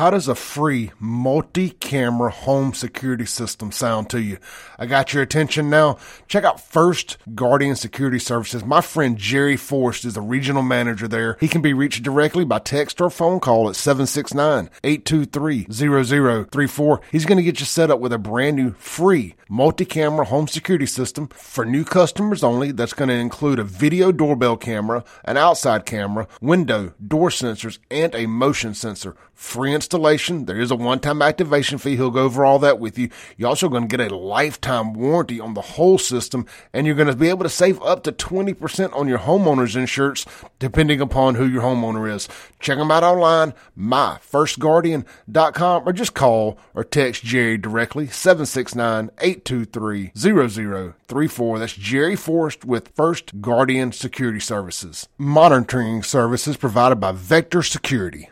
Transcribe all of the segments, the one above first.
How does a free multi-camera home security system sound to you? I got your attention now. Check out First Guardian Security Services. My friend Jerry Forrest is the regional manager there. He can be reached directly by text or phone call at 769-823-0034. He's going to get you set up with a brand new free multi-camera home security system for new customers only. That's going to include a video doorbell camera, an outside camera, window, door sensors, and a motion sensor. Free. There is a one-time activation fee. He'll go over all that with you. You're also going to get a lifetime warranty on the whole system, and you're going to be able to save up to 20% on your homeowner's insurance, depending upon who your homeowner is. Check them out online, myfirstguardian.com, or just call or text Jerry directly, 769-823-0034. That's Jerry Forrest with First Guardian Security Services. Monitoring services provided by Vector Security.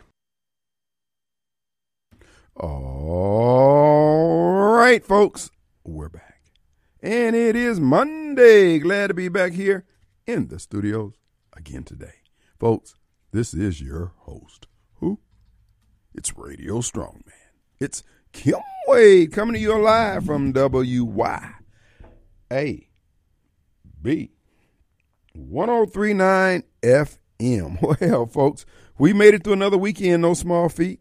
All right, folks, we're back. And it is Monday. Glad to be back here in the studios again today. Folks, this is your host. Who? It's Radio Strongman. It's Kim Wade coming to you live from WYAB 1039 FM. Well, folks, we made it through another weekend, no small feat.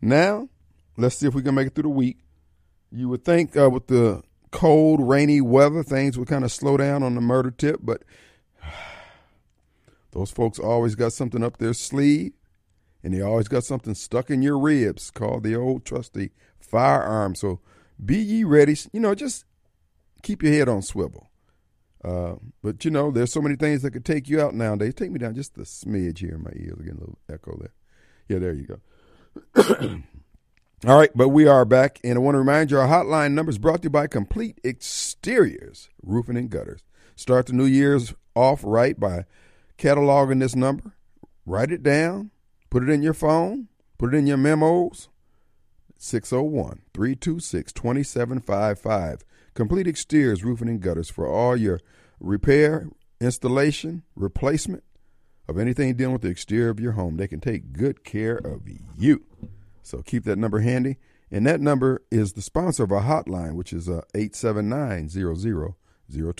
Now, Let's see if we can make it through the week. You would think uh, with the cold, rainy weather, things would kind of slow down on the murder tip, but those folks always got something up their sleeve, and they always got something stuck in your ribs called the old trusty firearm. So be ye ready. You know, just keep your head on swivel. Uh, but you know, there's so many things that could take you out nowadays. Take me down just a smidge here in my ears. Again, a little echo there. Yeah, there you go. All right, but we are back, and I want to remind you our hotline number is brought to you by Complete Exteriors Roofing and Gutters. Start the new year's off right by cataloging this number, write it down, put it in your phone, put it in your memos. 601 326 2755. Complete Exteriors Roofing and Gutters for all your repair, installation, replacement of anything dealing with the exterior of your home. They can take good care of you. So keep that number handy. And that number is the sponsor of our hotline, which is uh, 879 0002.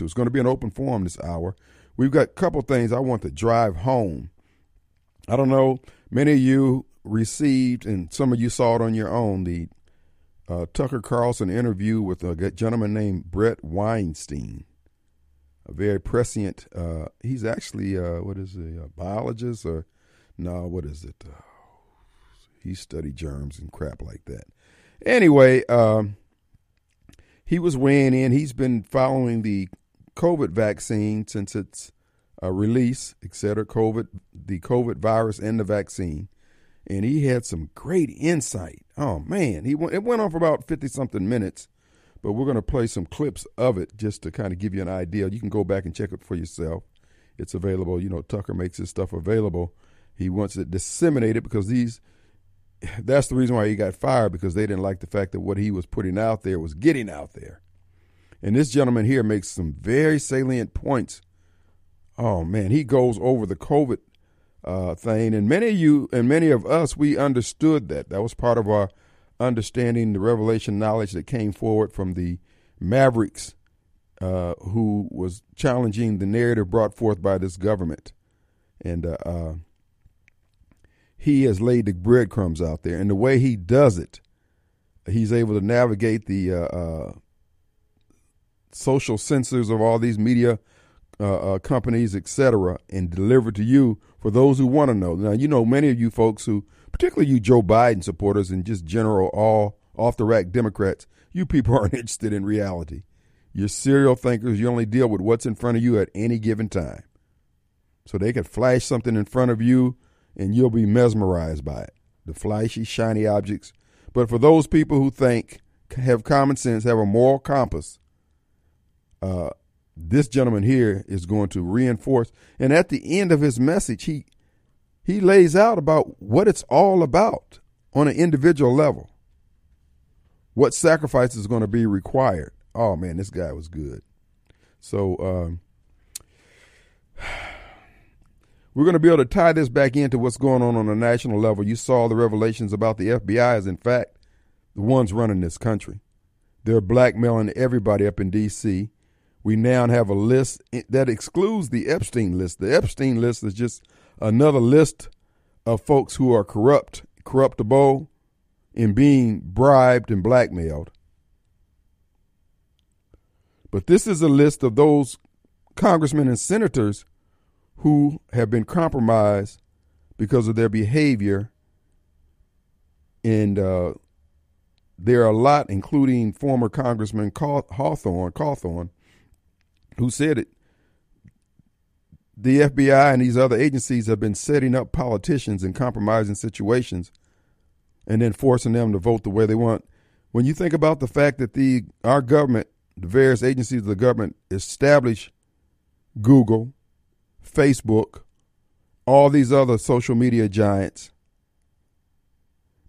It's going to be an open forum this hour. We've got a couple things I want to drive home. I don't know, many of you received, and some of you saw it on your own, the uh, Tucker Carlson interview with a gentleman named Bret Weinstein. A very prescient, uh, he's actually, uh, what is he, a biologist or, no, what is it? He studied germs and crap like that. Anyway, um, he was weighing in. He's been following the COVID vaccine since its uh, release, et cetera, COVID, the COVID virus and the vaccine. And he had some great insight. Oh, man. he went, It went on for about 50 something minutes, but we're going to play some clips of it just to kind of give you an idea. You can go back and check it for yourself. It's available. You know, Tucker makes his stuff available. He wants it disseminated because these that's the reason why he got fired because they didn't like the fact that what he was putting out there was getting out there. And this gentleman here makes some very salient points. Oh man, he goes over the COVID uh, thing, and many of you and many of us we understood that. That was part of our understanding the revelation knowledge that came forward from the Mavericks, uh, who was challenging the narrative brought forth by this government, and uh, uh he has laid the breadcrumbs out there. And the way he does it, he's able to navigate the uh, uh, social censors of all these media uh, uh companies, etc., and deliver to you for those who want to know. Now, you know, many of you folks who, particularly you Joe Biden supporters and just general all off the rack Democrats, you people aren't interested in reality. You're serial thinkers. You only deal with what's in front of you at any given time. So they can flash something in front of you and you'll be mesmerized by it. The flashy, shiny objects. But for those people who think, have common sense, have a moral compass, uh, this gentleman here is going to reinforce. And at the end of his message, he he lays out about what it's all about on an individual level. What sacrifice is going to be required. Oh man, this guy was good. So um, we're going to be able to tie this back into what's going on on a national level. You saw the revelations about the FBI is, in fact, the ones running this country. They're blackmailing everybody up in D.C. We now have a list that excludes the Epstein list. The Epstein list is just another list of folks who are corrupt, corruptible, and being bribed and blackmailed. But this is a list of those congressmen and senators who have been compromised because of their behavior. And uh, there are a lot, including former Congressman Hawthorne, Cawthorn, who said it. The FBI and these other agencies have been setting up politicians in compromising situations and then forcing them to vote the way they want. When you think about the fact that the our government, the various agencies of the government established Google, Facebook, all these other social media giants,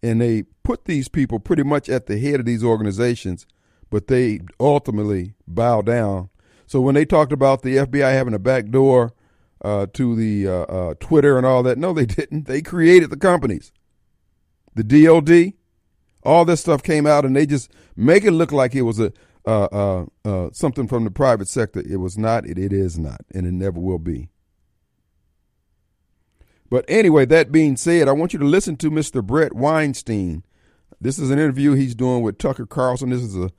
and they put these people pretty much at the head of these organizations, but they ultimately bow down. So when they talked about the FBI having a back door uh, to the uh, uh, Twitter and all that, no, they didn't. They created the companies. The DOD, all this stuff came out, and they just make it look like it was a uh, uh, uh, something from the private sector. It was not. It, it is not, and it never will be. But anyway, that being said, I want you to listen to Mr. Bret Weinstein. This is an interview he's doing with Tucker Carlson. This is a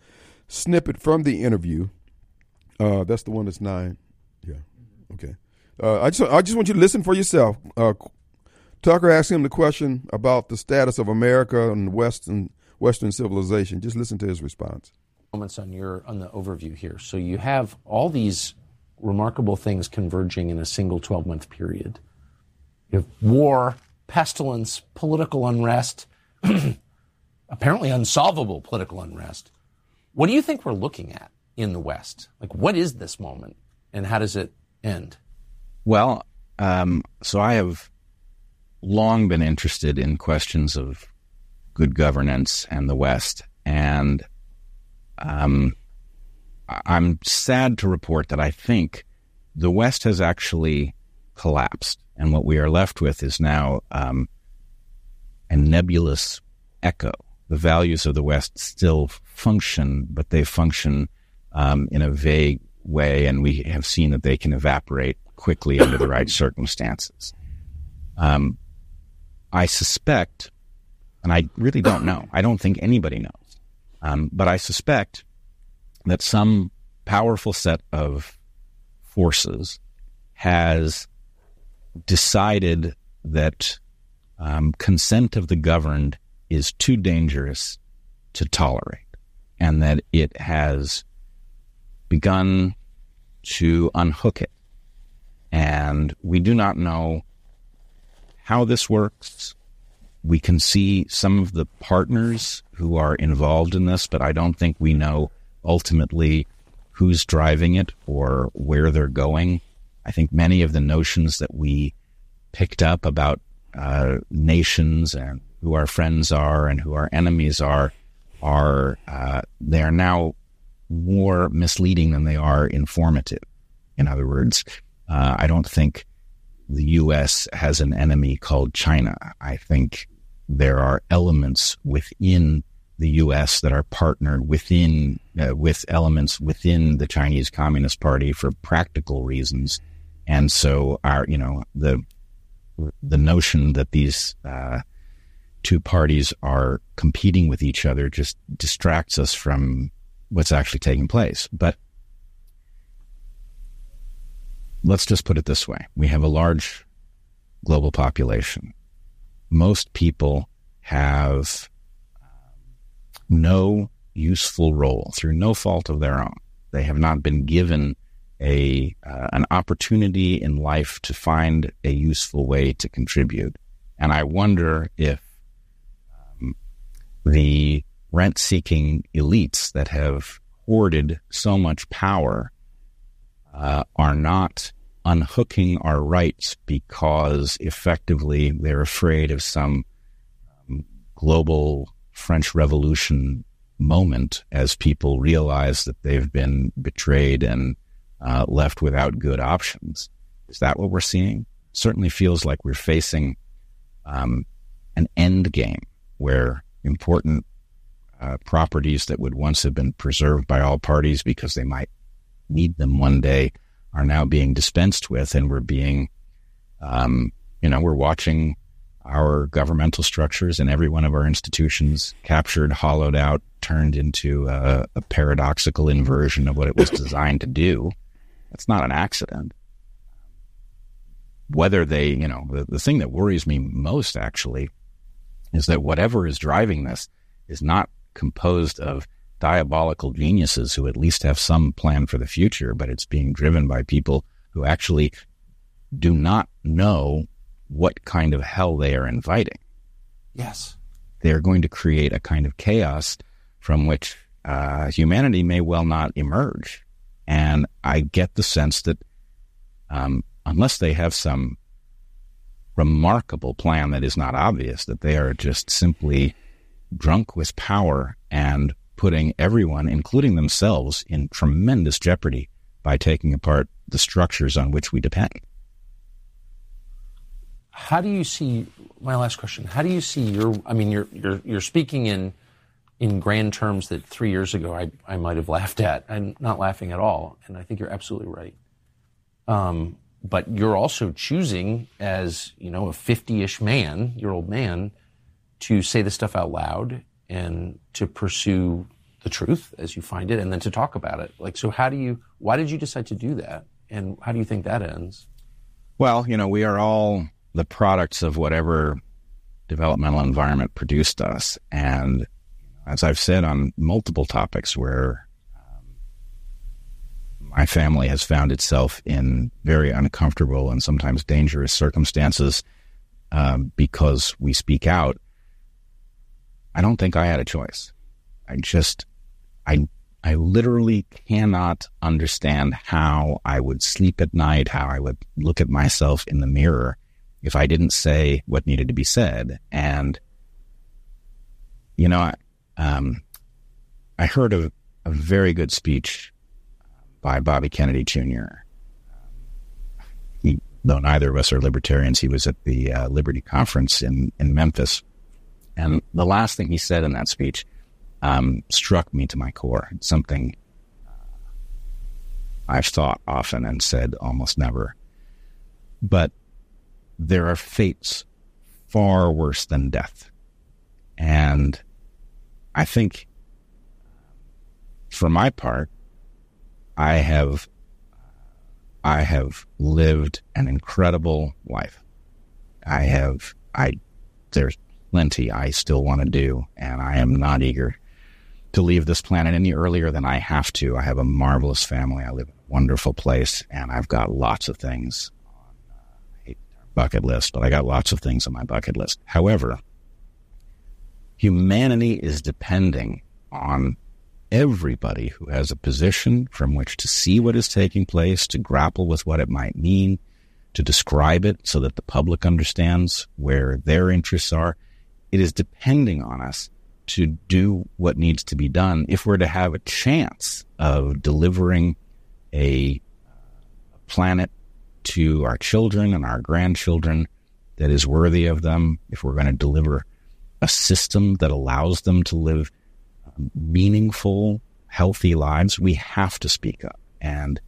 snippet from the interview. Uh, that's the one that's nine. Yeah. Okay. Uh, I just I just want you to listen for yourself. Uh, Tucker asked him the question about the status of America and Western Western civilization. Just listen to his response moments on your on the overview here. So you have all these remarkable things converging in a single 12 month period. You have war, pestilence, political unrest, apparently unsolvable political unrest. What do you think we're looking at in the West? Like, what is this moment and how does it end? Well, um, so I have long been interested in questions of good governance and the West. And um, I'm sad to report that I think the West has actually collapsed, and what we are left with is now um, a nebulous echo. The values of the West still function, but they function um, in a vague way, and we have seen that they can evaporate quickly under the right circumstances. Um, I suspect, and I really don't know, I don't think anybody knows, um, but I suspect that some powerful set of forces has decided that um, consent of the governed is too dangerous to tolerate, and that it has begun to unhook it. And we do not know how this works. We can see some of the partners who are involved in this, but I don't think we know ultimately who's driving it or where they're going. I think many of the notions that we picked up about uh, nations and who our friends are and who our enemies are are uh, they are now more misleading than they are informative. In other words, uh, I don't think the U.S. has an enemy called China. I think there are elements within the U.S. that are partnered within uh, with elements within the Chinese Communist Party for practical reasons, and so our you know the the notion that these uh, two parties are competing with each other just distracts us from what's actually taking place. But let's just put it this way: we have a large global population most people have no useful role through no fault of their own. They have not been given a uh, an opportunity in life to find a useful way to contribute. And I wonder if um, the rent-seeking elites that have hoarded so much power uh, are not unhooking our rights because effectively they're afraid of some um, global French Revolution moment as people realize that they've been betrayed and uh, left without good options. Is that what we're seeing? certainly feels like we're facing um, an end game where important uh, properties that would once have been preserved by all parties because they might need them one day are now being dispensed with, and we're being, um, you know, we're watching our governmental structures and every one of our institutions captured, hollowed out, turned into a, a paradoxical inversion of what it was designed to do. That's not an accident. Whether they, you know, the, the thing that worries me most actually is that whatever is driving this is not composed of diabolical geniuses who at least have some plan for the future, but it's being driven by people who actually do not know what kind of hell they are inviting. Yes. They're going to create a kind of chaos from which uh, humanity may well not emerge. And I get the sense that um, unless they have some remarkable plan that is not obvious, that they are just simply drunk with power and putting everyone, including themselves, in tremendous jeopardy by taking apart the structures on which we depend. How do you see my last question? How do you see your? I mean, you're you're you're speaking in in grand terms that three years ago I I might have laughed at. I'm not laughing at all, and I think you're absolutely right. Um, but you're also choosing, as you know, a 50-ish man, your old man, to say this stuff out loud and to pursue the truth as you find it, and then to talk about it. Like, so how do you? Why did you decide to do that, and how do you think that ends? Well, you know, we are all the products of whatever developmental environment produced us. And as I've said on multiple topics where um, my family has found itself in very uncomfortable and sometimes dangerous circumstances um, because we speak out, I don't think I had a choice. I just, I, I literally cannot understand how I would sleep at night, how I would look at myself in the mirror if I didn't say what needed to be said. And, you know, I, um, I heard a, a very good speech by Bobby Kennedy Jr. He, though neither of us are libertarians, he was at the uh, Liberty Conference in, in Memphis. And the last thing he said in that speech um, struck me to my core. It's something uh, I've thought often and said almost never. But there are fates far worse than death. And I think for my part, I have I have lived an incredible life. I have I there's plenty I still want to do and I am not eager to leave this planet any earlier than I have to. I have a marvelous family. I live in a wonderful place and I've got lots of things on uh, bucket list, but I got lots of things on my bucket list. However, humanity is depending on everybody who has a position from which to see what is taking place, to grapple with what it might mean, to describe it so that the public understands where their interests are. It is depending on us to do what needs to be done if we're to have a chance of delivering a planet to our children and our grandchildren that is worthy of them, if we're going to deliver a system that allows them to live um, meaningful, healthy lives, we have to speak up. And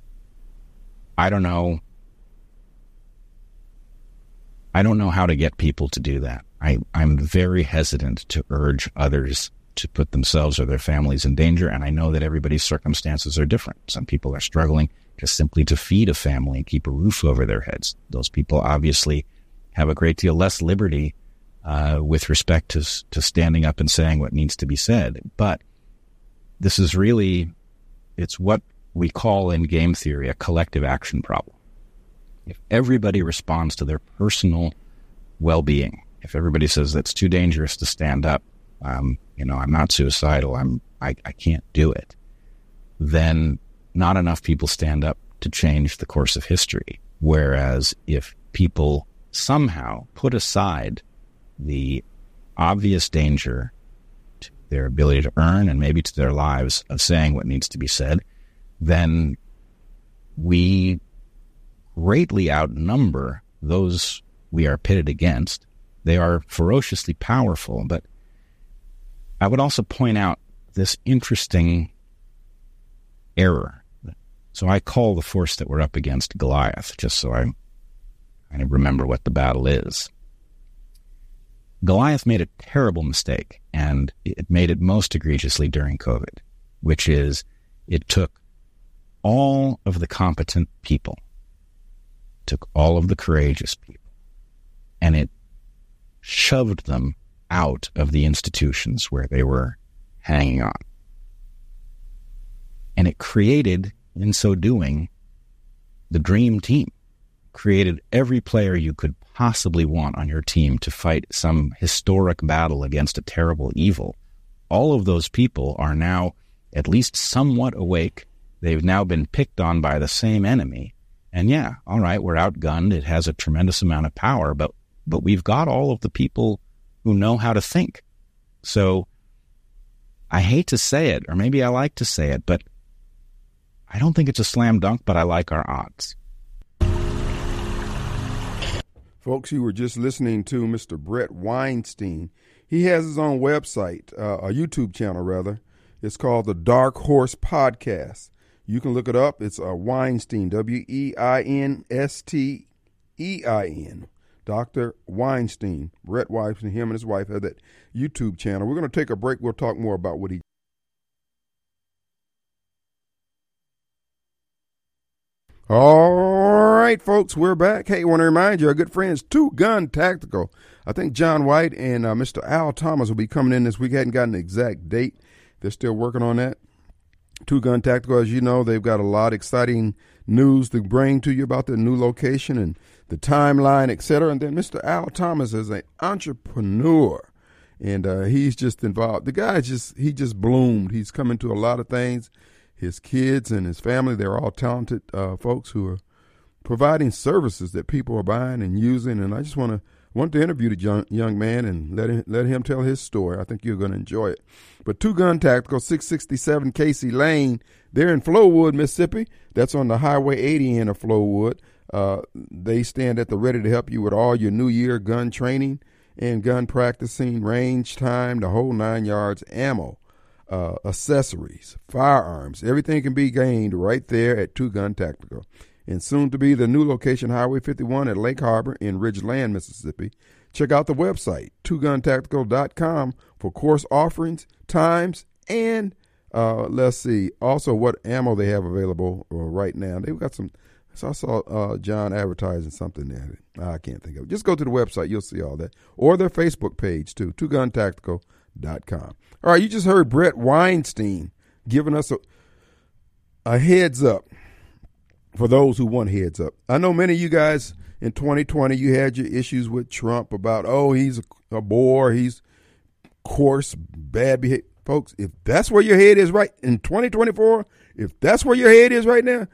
I don't know. I don't know how to get people to do that. I, I'm very hesitant to urge others to put themselves or their families in danger. And I know that everybody's circumstances are different. Some people are struggling just simply to feed a family and keep a roof over their heads. Those people obviously have a great deal less liberty uh, with respect to to standing up and saying what needs to be said. But this is really it's what we call in game theory a collective action problem. If everybody responds to their personal well-being, if everybody says that's too dangerous to stand up, um, you know, I'm not suicidal, I'm I, I can't do it, then not enough people stand up to change the course of history. Whereas if people somehow put aside the obvious danger to their ability to earn and maybe to their lives of saying what needs to be said, then we greatly outnumber those we are pitted against. They are ferociously powerful, but I would also point out this interesting error. So I call the force that we're up against Goliath, just so I kind of remember what the battle is. Goliath made a terrible mistake, and it made it most egregiously during COVID, which is it took all of the competent people, took all of the courageous people, and it shoved them out of the institutions where they were hanging on. And it created, in so doing, the dream team. Created every player you could possibly want on your team to fight some historic battle against a terrible evil. All of those people are now at least somewhat awake. They've now been picked on by the same enemy. And yeah, all right, we're outgunned. It has a tremendous amount of power, but but we've got all of the people who know how to think. So I hate to say it, or maybe I like to say it, but I don't think it's a slam dunk, but I like our odds. Folks, you were just listening to Mr. Bret Weinstein. He has his own website, uh, a YouTube channel, rather. It's called the Dark Horse Podcast. You can look it up. It's uh, Weinstein, W E I N S T E I N. Dr. Weinstein, Bret Weinstein, him and his wife have that YouTube channel. We're going to take a break. We'll talk more about what he. All right, folks, we're back. Hey, want to remind you, our good friends, Two Gun Tactical. I think John White and uh, Mr. Al Thomas will be coming in this week. I hadn't gotten an exact date. They're still working on that. Two Gun Tactical, as you know, they've got a lot of exciting news to bring to you about their new location and the timeline, etc. And then Mr. Al Thomas is an entrepreneur, and uh, he's just involved. The guy just he just bloomed. He's coming to a lot of things. His kids and his family, they're all talented uh, folks who are providing services that people are buying and using. And I just want to want to interview the young, young man and let him, let him tell his story. I think you're going to enjoy it. But Two Gun Tactical, 667 Casey Lane, they're in Flowood, Mississippi. That's on the Highway 80 end of Flowood. Uh, they stand at the ready to help you with all your New Year gun training and gun practicing, range time, the whole nine yards, ammo, uh, accessories, firearms. Everything can be gained right there at Two Gun Tactical. And soon to be the new location, Highway 51 at Lake Harbor in Ridgeland, Mississippi. Check out the website, twoguntactical.com, for course offerings, times, and uh, let's see, also what ammo they have available uh, right now. They've got some so I saw uh, John advertising something there. I can't think of it. Just go to the website. You'll see all that. Or their Facebook page, too, twoguntactical.com. All right, you just heard Bret Weinstein giving us a, a heads up for those who want heads up. I know many of you guys in 2020, you had your issues with Trump about, oh, he's a, a bore, he's coarse, bad behavior. Folks, if that's where your head is right in 2024, if that's where your head is right now,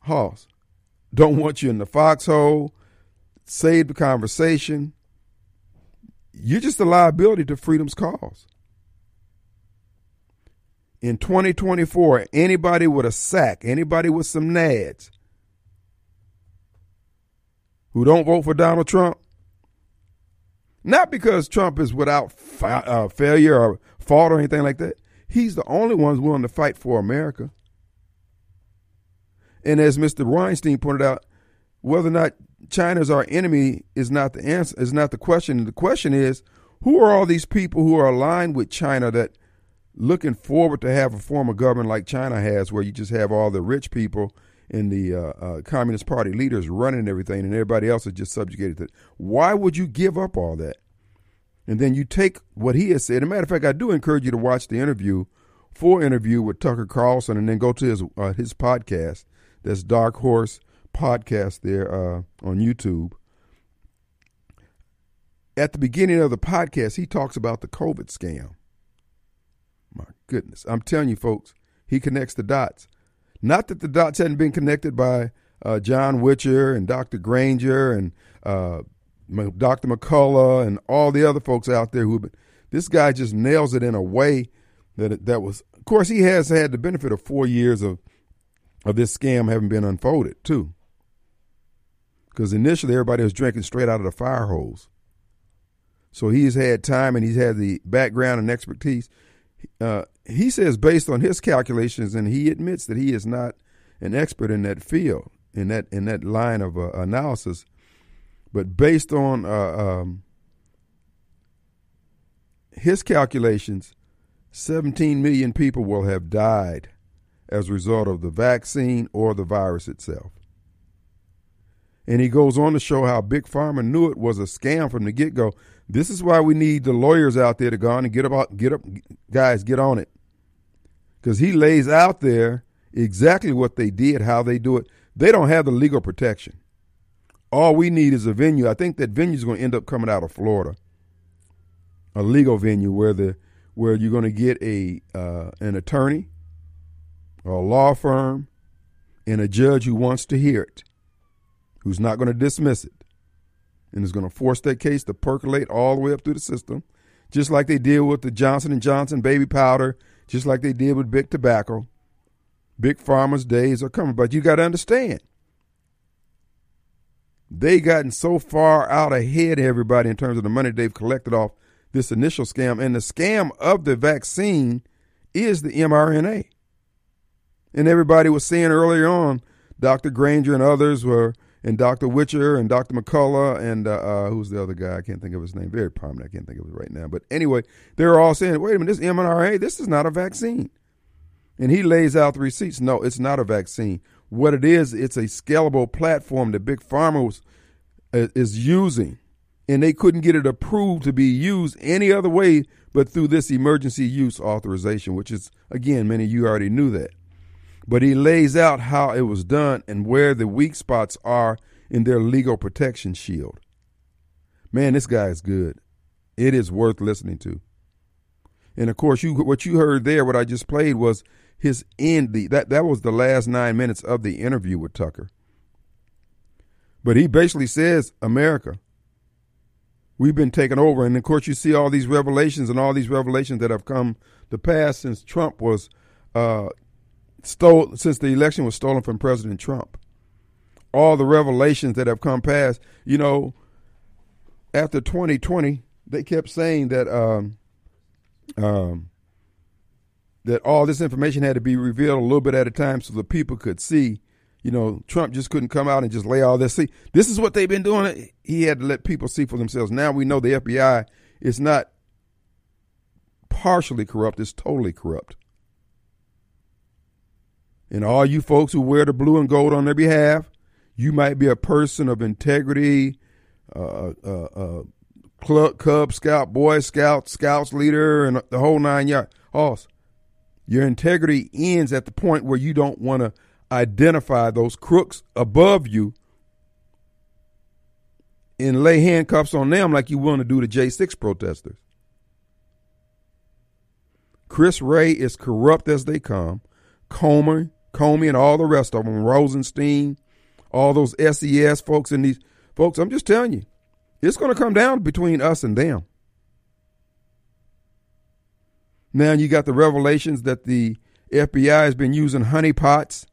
Hoss, don't want you in the foxhole, save the conversation. You're just a liability to freedom's cause. In 2024, anybody with a sack, anybody with some nads who don't vote for Donald Trump, not because Trump is without fa- uh, failure or fault or anything like that, he's the only one willing to fight for America. And as Mr. Weinstein pointed out, whether or not China is our enemy is not the answer, is not the question. The question is, who are all these people who are aligned with China that looking forward to have a form of government like China has, where you just have all the rich people and the uh, uh, Communist Party leaders running everything, and everybody else is just subjugated to it. Why would you give up all that? And then you take what he has said. As a matter of fact, I do encourage you to watch the interview, full interview with Tucker Carlson, and then go to his uh, his podcast that's Dark Horse podcast there uh, on YouTube. At the beginning of the podcast, he talks about the COVID scam. My goodness. I'm telling you, folks, he connects the dots. Not that the dots hadn't been connected by uh, John Witcher and Dr. Granger and uh, Dr. McCullough and all the other folks out there who, this guy just nails it in a way that that was. Of course, he has had the benefit of four years of of this scam having been unfolded too. Because initially everybody was drinking straight out of the fire hose. So he's had time and he's had the background and expertise. Uh, he says, based on his calculations, and he admits that he is not an expert in that field, in that in that line of uh, analysis, but based on uh, um, his calculations, 17 million people will have died as a result of the vaccine or the virus itself. And he goes on to show how Big Pharma knew it was a scam from the get go. This is why we need the lawyers out there to go on and get up, get up, guys, get on it. Because he lays out there exactly what they did, how they do it. They don't have the legal protection. All we need is a venue. I think that venue is going to end up coming out of Florida, a legal venue where the where you're going to get a uh, an attorney, a law firm, and a judge who wants to hear it, who's not going to dismiss it and is going to force that case to percolate all the way up through the system, just like they did with the Johnson and Johnson baby powder, just like they did with big tobacco. Big Pharma's days are coming, but you got to understand, they gotten so far out ahead everybody in terms of the money they've collected off this initial scam, and the scam of the vaccine is the mRNA. And everybody was saying earlier on, Dr. Granger and others were and Dr. Witcher and Dr. McCullough and uh, uh, who's the other guy? I can't think of his name. Very prominent. I can't think of it right now. But anyway, they're all saying, "Wait a minute, this mRNA, this is not a vaccine." And he lays out the receipts. No, it's not a vaccine. What it is, it's a scalable platform that Big Pharma was, uh, is using, and they couldn't get it approved to be used any other way but through this emergency use authorization, which is again, many of you already knew that but he lays out how it was done and where the weak spots are in their legal protection shield. Man, this guy is good. It is worth listening to. And of course, you what you heard there, what I just played was his end. The, that that was the last nine minutes of the interview with Tucker. But he basically says, America, we've been taken over, and of course, you see all these revelations and all these revelations that have come to pass since Trump was uh, stole since the election was stolen from President Trump. All the revelations that have come past, you know, after 2020, they kept saying that um, um, that all this information had to be revealed a little bit at a time so the people could see. You know, Trump just couldn't come out and just lay all this. See, this is what they've been doing. He had to let people see for themselves. Now we know the FBI is not partially corrupt; it's totally corrupt. And all you folks who wear the blue and gold on their behalf, you might be a person of integrity, uh, uh, uh, club, Cub Scout, Boy Scout, Scouts leader, and the whole nine yards. Hoss, your integrity ends at the point where you don't want to identify those crooks above you and lay handcuffs on them like you want to do the J6 protesters. Chris Wray is corrupt as they come. Comer, Comey and all the rest of them, Rosenstein, all those SES folks and these folks. I'm just telling you, it's going to come down between us and them. Now you got the revelations that the FBI has been using honeypots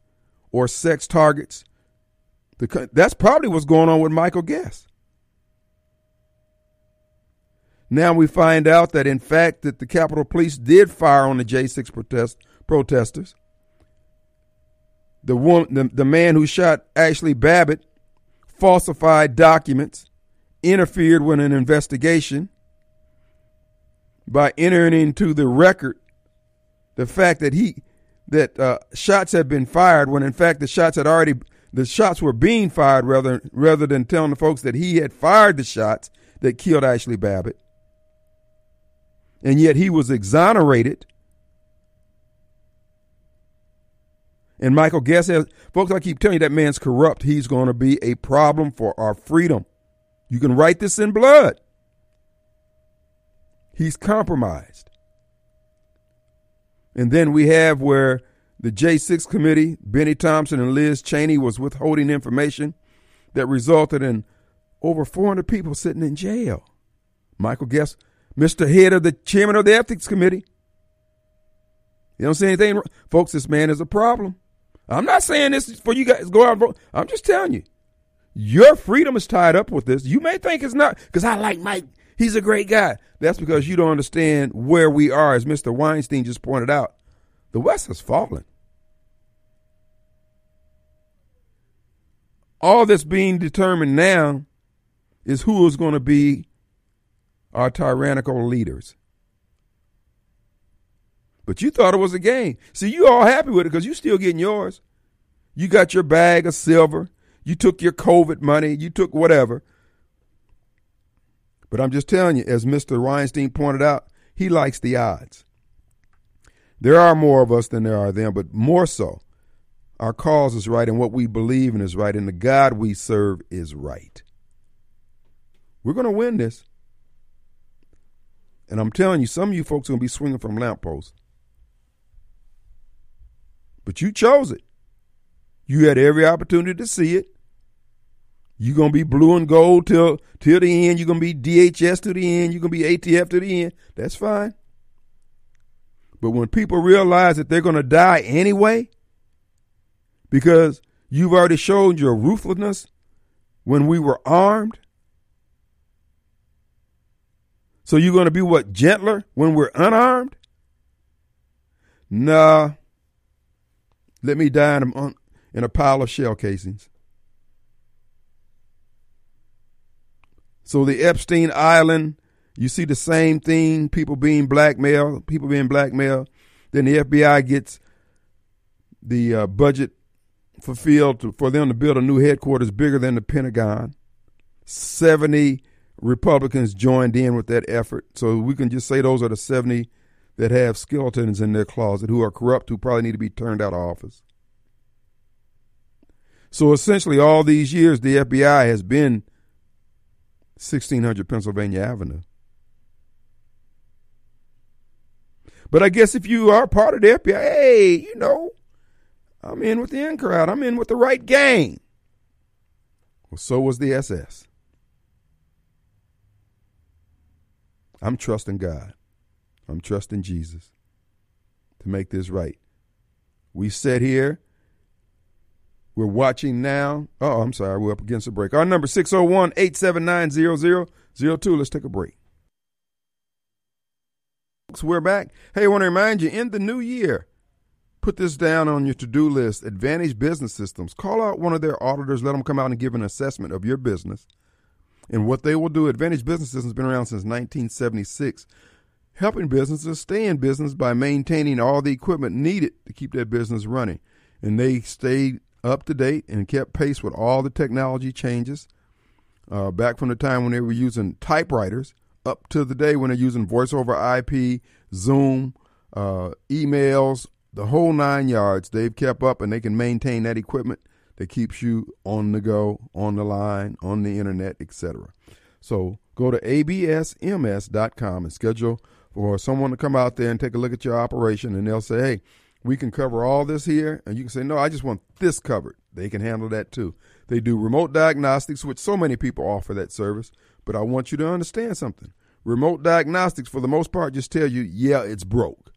or sex targets. That's probably what's going on with Michael Guest. Now we find out that in fact that the Capitol Police did fire on the J6 protest, protesters the woman, the, the man who shot Ashli Babbitt falsified documents, interfered with an investigation by entering into the record the fact that he that uh, shots had been fired when in fact the shots had already the shots were being fired rather rather than telling the folks that he had fired the shots that killed Ashli Babbitt. And yet he was exonerated And Michael Guest says, folks, I keep telling you that man's corrupt. He's going to be a problem for our freedom. You can write this in blood. He's compromised. And then we have where the J6 committee, Bennie Thompson and Liz Cheney, was withholding information that resulted in over 400 people sitting in jail. Michael Guest, Mr. Head of the chairman of the ethics committee. You don't say anything, folks. This man is a problem. I'm not saying this for you guys go out vote. I'm just telling you. Your freedom is tied up with this. You may think it's not because I like Mike. He's a great guy. That's because you don't understand where we are, as Mr. Weinstein just pointed out. The West has fallen. All that's being determined now is who is going to be our tyrannical leaders. But you thought it was a game. See, you all happy with it because you still getting yours. You got your bag of silver. You took your COVID money. You took whatever. But I'm just telling you, as Mr. Weinstein pointed out, he likes the odds. There are more of us than there are them, but more so, our cause is right and what we believe in is right and the God we serve is right. We're going to win this. And I'm telling you, some of you folks are going to be swinging from lampposts. But you chose it. You had every opportunity to see it. You're gonna be blue and gold till till the end. You're gonna be DHS to the end. You're gonna be ATF to the end. That's fine. But when people realize that they're gonna die anyway, because you've already shown your ruthlessness when we were armed, so you're gonna be what gentler when we're unarmed? Nah. Let me die in a, in a pile of shell casings. So the Epstein Island, you see the same thing, people being blackmailed, people being blackmailed. Then the FBI gets the uh, budget fulfilled to, for them to build a new headquarters bigger than the Pentagon. 70 Republicans joined in with that effort. So we can just say those are the 70 that have skeletons in their closet who are corrupt, who probably need to be turned out of office. So essentially, all these years, the FBI has been 1600 Pennsylvania Avenue. But I guess if you are part of the FBI, hey, you know, I'm in with the in crowd. I'm in with the right gang. Well, so was the SS. I'm trusting God. I'm trusting Jesus to make this right. We sit here we're watching now. Oh, I'm sorry. We're up against a break. Our number 601 879 0002. Let's take a break. We're back. Hey, I want to remind you in the new year, put this down on your to do list Advantage Business Systems. Call out one of their auditors, let them come out and give an assessment of your business. And what they will do, Advantage Business Systems has been around since 1976, helping businesses stay in business by maintaining all the equipment needed to keep their business running. And they stayed up to date and kept pace with all the technology changes. Uh, back from the time when they were using typewriters up to the day when they're using voice over IP, Zoom, uh, emails, the whole nine yards. They've kept up and they can maintain that equipment that keeps you on the go, on the line, on the internet, etc. So go to absms.com and schedule for someone to come out there and take a look at your operation, and they'll say, hey, we can cover all this here, and you can say, no, I just want this covered. They can handle that too. They do remote diagnostics, which so many people offer that service. But I want you to understand something. Remote diagnostics, for the most part, just tell you, yeah, it's broke.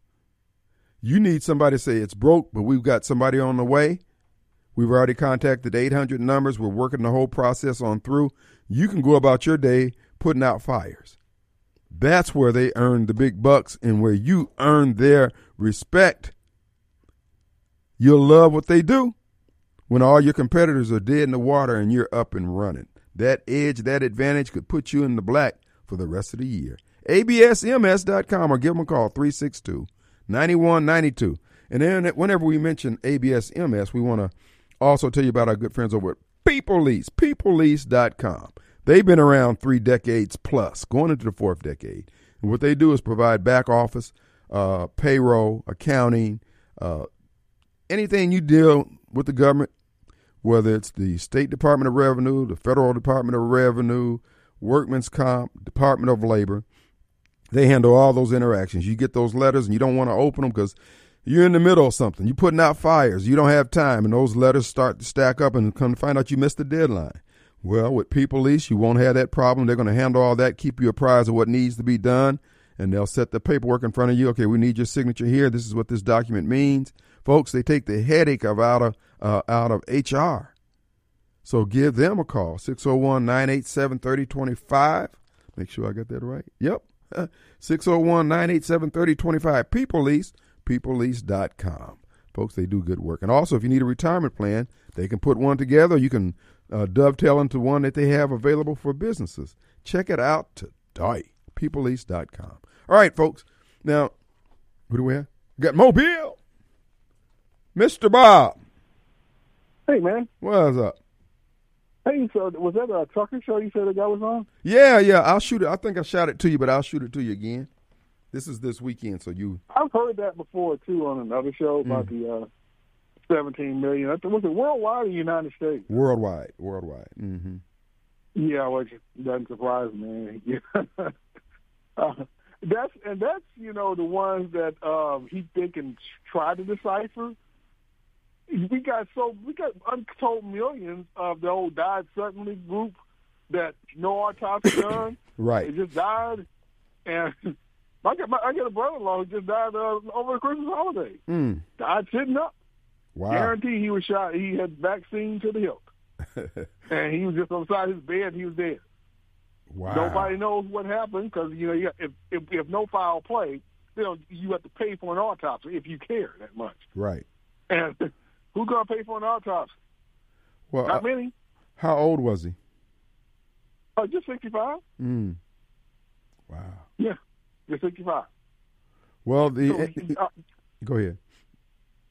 You need somebody to say it's broke, but we've got somebody on the way. We've already contacted 800 numbers. We're working the whole process on through. You can go about your day putting out fires. That's where they earn the big bucks and where you earn their respect You'll love what they do when all your competitors are dead in the water and you're up and running. That edge, that advantage could put you in the black for the rest of the year. ABSMS.com or give them a call 362 9192. And then whenever we mention ABSMS, we want to also tell you about our good friends over at PeopleLease, peoplelease.com. They've been around three decades plus, going into the fourth decade. And what they do is provide back office, uh, payroll, accounting, uh, anything you deal with the government, whether it's the State Department of Revenue, the Federal Department of Revenue, Workman's Comp, Department of Labor, they handle all those interactions. You get those letters and you don't want to open them because you're in the middle of something. You're putting out fires. You don't have time, and those letters start to stack up and come to find out you missed the deadline. Well, with People Lease, you won't have that problem. They're going to handle all that, keep you apprised of what needs to be done, and they'll set the paperwork in front of you. Okay, we need your signature here. This is what this document means. Folks, they take the headache of out of uh, out of HR. So give them a call, 601 987 3025. Make sure I got that right. Yep. 601 987 3025. People Lease, peoplelease.com. Folks, they do good work. And also, if you need a retirement plan, they can put one together. You can uh, dovetail into one that they have available for businesses. Check it out today. Peoplelease.com. All right, folks. Now, who do we have? We got Mobile. Mr. Bob. Hey, man. What's up? Hey, so was that a trucker show you said the guy was on? Yeah, yeah. I'll shoot it. I think I shot it to you, but I'll shoot it to you again. This is this weekend, so you. I've heard that before too on another show about mm. the uh, 17 million. Was it worldwide or United States? Worldwide, worldwide. Mm-hmm. Yeah, which doesn't surprise me. uh, that's and that's you know the ones that um, he think can try to decipher we got so we got untold millions of the old died suddenly group that no autopsy done. right. They just died, and I got my, I get a brother-in-law who just died uh, over the Christmas holiday. Mm. Died sitting up. Wow. Guarantee he was shot. He had vaccine to the hilt, and he was just on the side of his bed. He was dead. Wow. Nobody knows what happened because you know you got, if, if if no foul play, you know you have to pay for an autopsy if you care that much. Right. And Who's gonna pay for an autopsy? Well, not uh, many. How old was he? Uh, just sixty-five. Mm. Wow. Yeah, just sixty-five. Well, the so, uh, go ahead.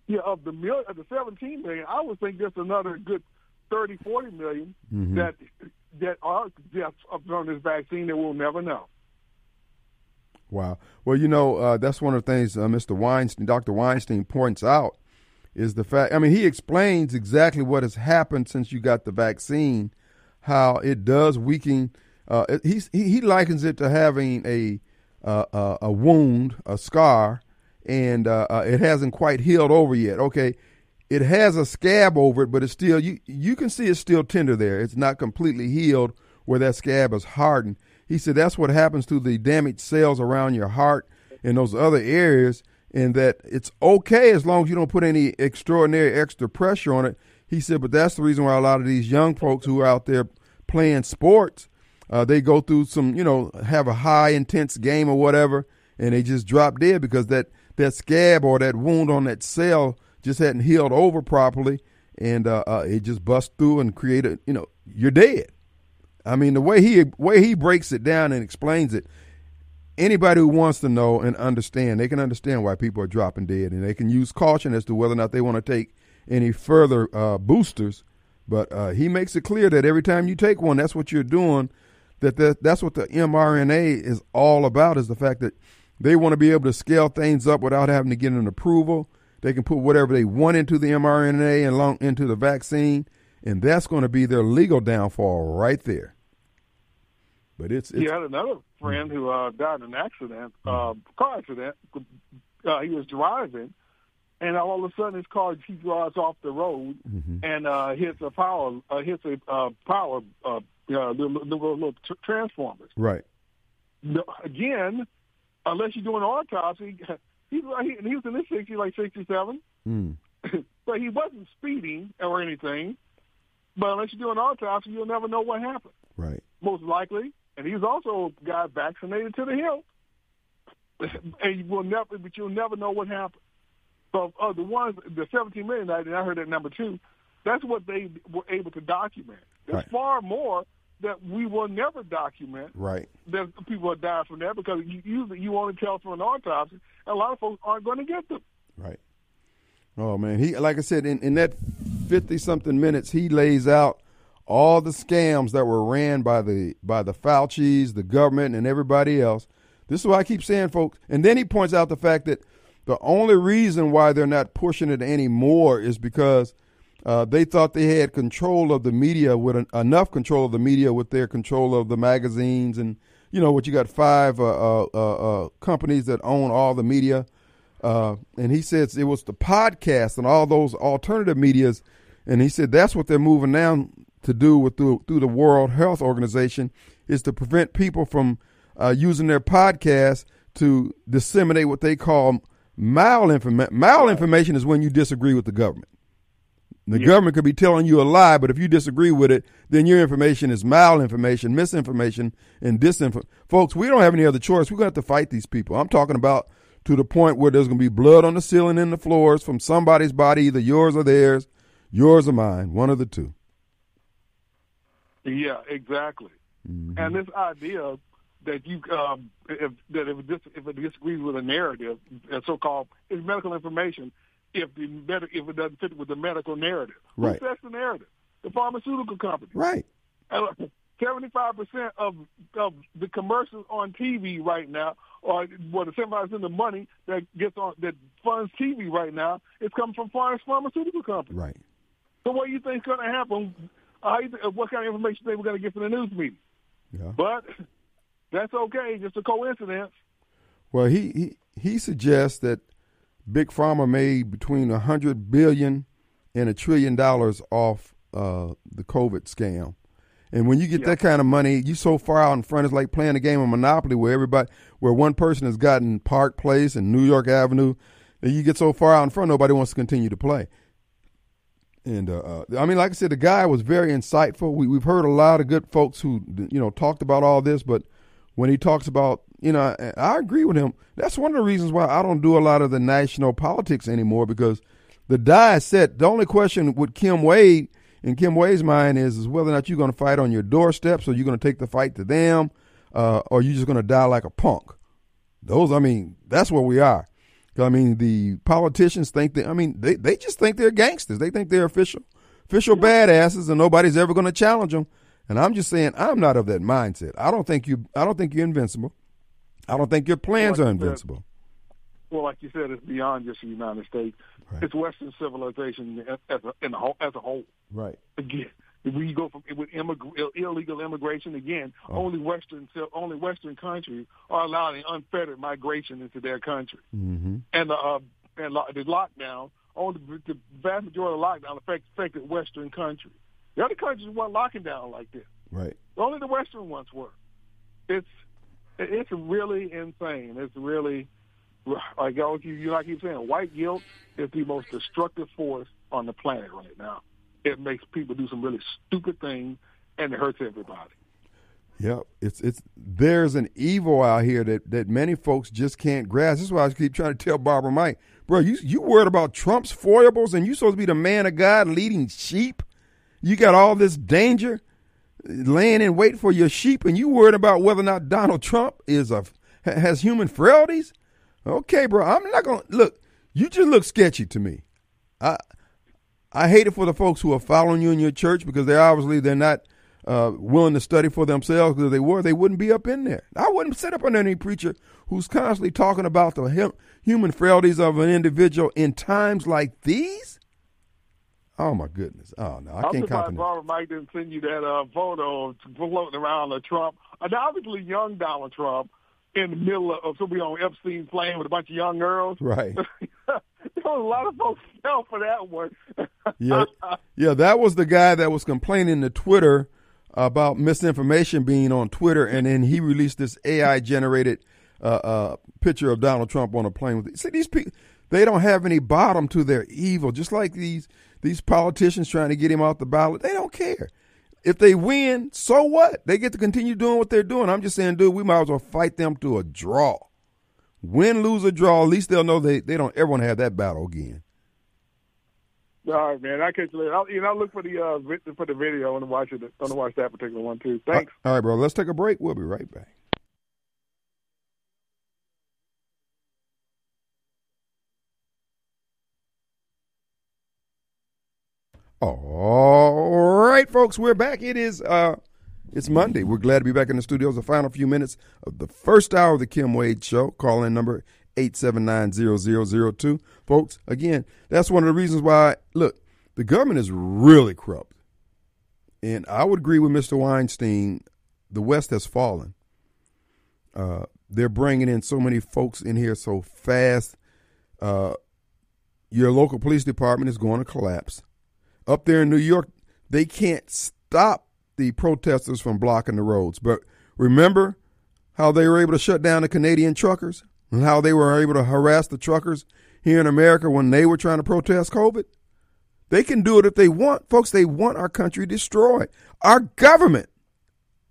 Yeah, of the mil- of the seventeen million, I would think just another good 30, 40 million mm-hmm. that that are deaths from this vaccine that we'll never know. Wow. Well, you know, uh, that's one of the things uh, Mr. Weinstein, Dr. Weinstein points out is the fact. I mean, he explains exactly what has happened since you got the vaccine, how it does weaken. Uh, he he likens it to having a uh, a wound, a scar, and uh, uh, it hasn't quite healed over yet. Okay, it has a scab over it, but it's still you you can see it's still tender there. It's not completely healed where that scab is hardened. He said that's what happens to the damaged cells around your heart and those other areas and that it's okay as long as you don't put any extraordinary extra pressure on it. He said, but that's the reason why a lot of these young folks who are out there playing sports, uh, they go through some, you know, have a high intense game or whatever, and they just drop dead because that that scab or that wound on that cell just hadn't healed over properly, and uh, uh, it just busts through and created, you know, you're dead. I mean, the way he way he breaks it down and explains it, anybody who wants to know and understand, they can understand why people are dropping dead, and they can use caution as to whether or not they want to take any further uh, boosters. But uh, he makes it clear that every time you take one, that's what you're doing. That, that that's what the mRNA is all about. Is the fact that they want to be able to scale things up without having to get an approval. They can put whatever they want into the mRNA and long into the vaccine, and that's going to be their legal downfall right there. But it's, it's he had another friend who uh, died in an accident, uh, car accident. Uh, he was driving, and all of a sudden his car he drives off the road mm-hmm. and uh, hits a power uh, hits a uh, power uh, uh, little, little, little transformers. Right. No, again, unless you're doing an autopsy, he's he, he was in his sixties, like sixty-seven. Mm. but he wasn't speeding or anything. But unless you do an autopsy, you'll never know what happened. Right. Most likely, and he's also a guy vaccinated to the hilt. and you will never, but you'll never know what happened. So, uh, the ones, the 17 million, and I heard that number two, that's what they were able to document. There's right. far more that we will never document. Right. That people are dying from that because you usually you only tell from an autopsy, and a lot of folks aren't going to get them. Right. Oh man, he like I said in, in that fifty something minutes, he lays out all the scams that were ran by the by the Fauci's, the government, and everybody else. This is why I keep saying, folks. And then he points out the fact that the only reason why they're not pushing it anymore is because uh, they thought they had control of the media with an, enough control of the media with their control of the magazines and you know what you got five uh, uh, uh, uh companies that own all the media. Uh, and he says it was the podcast and all those alternative medias, and he said that's what they're moving now to do with through, through the World Health Organization is to prevent people from using their podcast to disseminate what they call malinformation. Malinformation is when you disagree with the government. The yeah. government could be telling you a lie, but if you disagree with it, then your information is malinformation, misinformation, and disinformation. Folks, we don't have any other choice. We're going to have to fight these people. I'm talking about to the point where there's going to be blood on the ceiling and the floors from somebody's body, either yours or theirs, yours or mine, one of the two. Yeah, exactly. Mm-hmm. And this idea that you um, if that if it, if it disagrees with a narrative, a so-called is medical information, if the med- if it doesn't fit with the medical narrative. Right. Who sets the narrative? The pharmaceutical company. Right. Seventy-five percent of of the commercials on TV right now, or well, the seventy-five percent of the money that gets on that funds TV right now, is coming from pharmaceutical companies. Right. So, what do you think is going to happen? Uh, what kind of information they were going to get from the news media? Yeah. But that's okay, just a coincidence. Well, he he, he suggests that Big Pharma made between a hundred billion and a trillion dollars off uh, the COVID scam. And when you get yeah. that kind of money, you so far out in front. It's like playing a game of Monopoly, where everybody, where one person has gotten Park Place and New York Avenue, and you get so far out in front, nobody wants to continue to play. And uh, uh, I mean, like I said, the guy was very insightful. We, we've heard a lot of good folks who you know talked about all this, but when he talks about, you know, I agree with him. That's one of the reasons why I don't do a lot of the national politics anymore because the die is set. The only question with Kim Wade in Kim Wade's mind is is whether or not you're going to fight on your doorstep, so you're going to take the fight to them, uh, or you're just going to die like a punk. Those, I mean, that's where we are. I mean, the politicians think that. I mean, they they just think they're gangsters. They think they're official, official badasses, and nobody's ever going to challenge them. And I'm just saying, I'm not of that mindset. I don't think you. I don't think you're invincible. I don't think your plans well, like are invincible. Said, well, like you said, it's beyond just the United States. Right. It's Western civilization as a, in a whole, as a whole. Right. Again, we go from with immig- illegal immigration again. Oh. Only Western only Western countries are allowing unfettered migration into their country. Mm-hmm. And the uh, and the lockdown, only the vast majority of the lockdown affected Western countries. The other countries weren't locking down like this. Right. Only the Western ones were. It's it's really insane. It's really like you you like you saying, white guilt is the most destructive force on the planet right now. It makes people do some really stupid things, and it hurts everybody. Yep, it's it's there's an evil out here that that many folks just can't grasp. This is why I keep trying to tell Barbara Mike, bro, you you worried about Trump's foibles, and you supposed to be the man of God leading sheep. You got all this danger laying in wait for your sheep, and you worried about whether or not Donald Trump is a has human frailties. Okay, bro, I'm not gonna look. You just look sketchy to me. I I hate it for the folks who are following you in your church because they obviously they're not uh, willing to study for themselves. Because if they were, they wouldn't be up in there. I wouldn't sit up under any preacher who's constantly talking about the human frailties of an individual in times like these. Oh my goodness! Oh no, I I'm can't surprised Barbara Mike didn't send you that uh, photo floating around of Trump, and obviously young Donald Trump in the middle of somebody on Epstein's plane with a bunch of young girls. Right. there was a lot of folks fell for that one. yeah, yeah, that was the guy that was complaining to Twitter about misinformation being on Twitter, and then he released this AI generated uh, uh, picture of Donald Trump on a plane with. See these people. They don't have any bottom to their evil, just like these these politicians trying to get him off the ballot, they don't care. If they win, so what? They get to continue doing what they're doing. I'm just saying, dude, we might as well fight them to a draw. Win, lose, or draw, at least they'll know they, they don't ever want to have that battle again. All right, man. I catch you later. I'll, you know, I'll look for the uh, for the video. To watch it. I want to watch that particular one too. Thanks. All right, bro. Let's take a break. We'll be right back. All right, folks, we're back. It is uh it's Monday. We're glad to be back in the studios. The final few minutes of the first hour of the Kim Wade Show. Call in number 879-0002. Folks, again, that's one of the reasons why, look, the government is really corrupt. And I would agree with Mr. Weinstein. The West has fallen. Uh, they're bringing in so many folks in here so fast. Uh, your local police department is going to collapse up there in New York, they can't stop the protesters from blocking the roads. But remember how they were able to shut down the Canadian truckers and how they were able to harass the truckers here in America when they were trying to protest COVID? They can do it if they want. Folks, they want our country destroyed. Our government.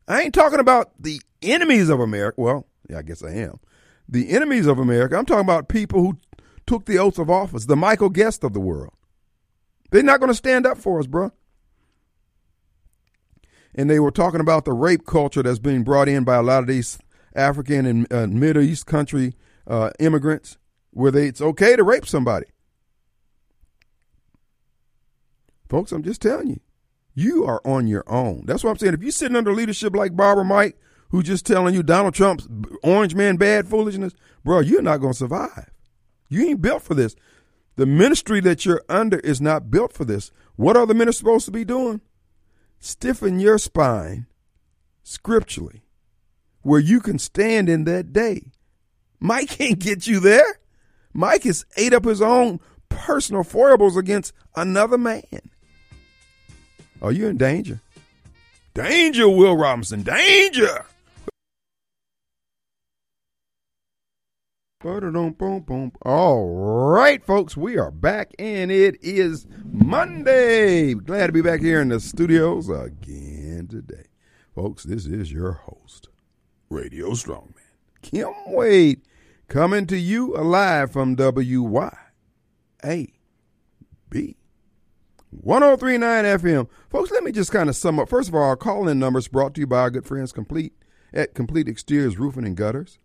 I ain't talking about the enemies of America. Well, yeah, I guess I am. The enemies of America. I'm talking about people who took the oath of office, the Michael Guest of the world. They're not going to stand up for us, bro. And they were talking about the rape culture that's being brought in by a lot of these African and uh, Middle East country uh, immigrants, where they, it's okay to rape somebody. Folks, I'm just telling you, you are on your own. That's what I'm saying. If you're sitting under leadership like Barbara Mike, who's just telling you Donald Trump's orange man bad foolishness, bro, you're not going to survive. You ain't built for this. The ministry that you're under is not built for this. What are the ministers supposed to be doing? Stiffen your spine scripturally where you can stand in that day. Mike can't get you there. Mike has ate up his own personal foibles against another man. Are you in danger? Danger, Will Robinson, danger! All right, folks, we are back, and it is Monday. Glad to be back here in the studios again today. Folks, this is your host, Radio Strongman, Kim Wade, coming to you alive from WYAB 1039 FM. Folks, let me just kind of sum up. First of all, our call in numbers brought to you by our good friends Complete at Complete Exteriors Roofing and Gutters.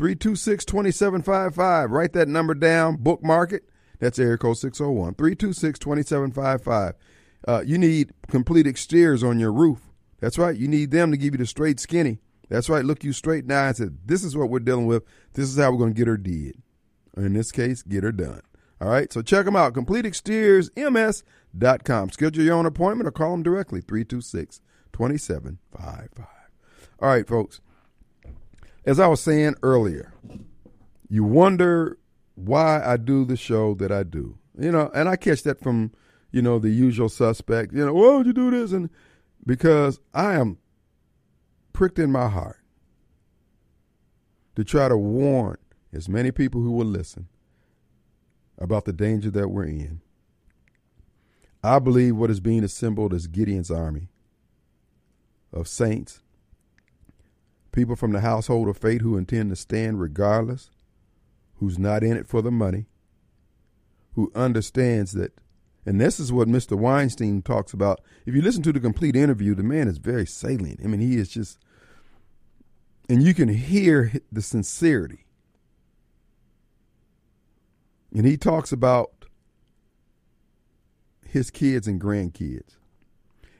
326 2755. Write that number down, bookmark it. That's area code 601 326 2755. Uh, you need complete exteriors on your roof. That's right. You need them to give you the straight skinny. That's right. Look you straight now and say, This is what we're dealing with. This is how we're going to get her did. In this case, get her done. All right. So check them out. complete CompleteExteriorsMS.com. Schedule your own appointment or call them directly 326 2755. All right, folks as I was saying earlier, you wonder why I do the show that I do. You know, and I catch that from, you know, the usual suspect. You know, why would you do this? And because I am pricked in my heart to try to warn as many people who will listen about the danger that we're in. I believe what is being assembled is Gideon's army of saints people from the household of faith who intend to stand regardless, who's not in it for the money, who understands that. And this is what Mr. Weinstein talks about. If you listen to the complete interview, the man is very salient. I mean, he is just, and you can hear the sincerity. And he talks about his kids and grandkids.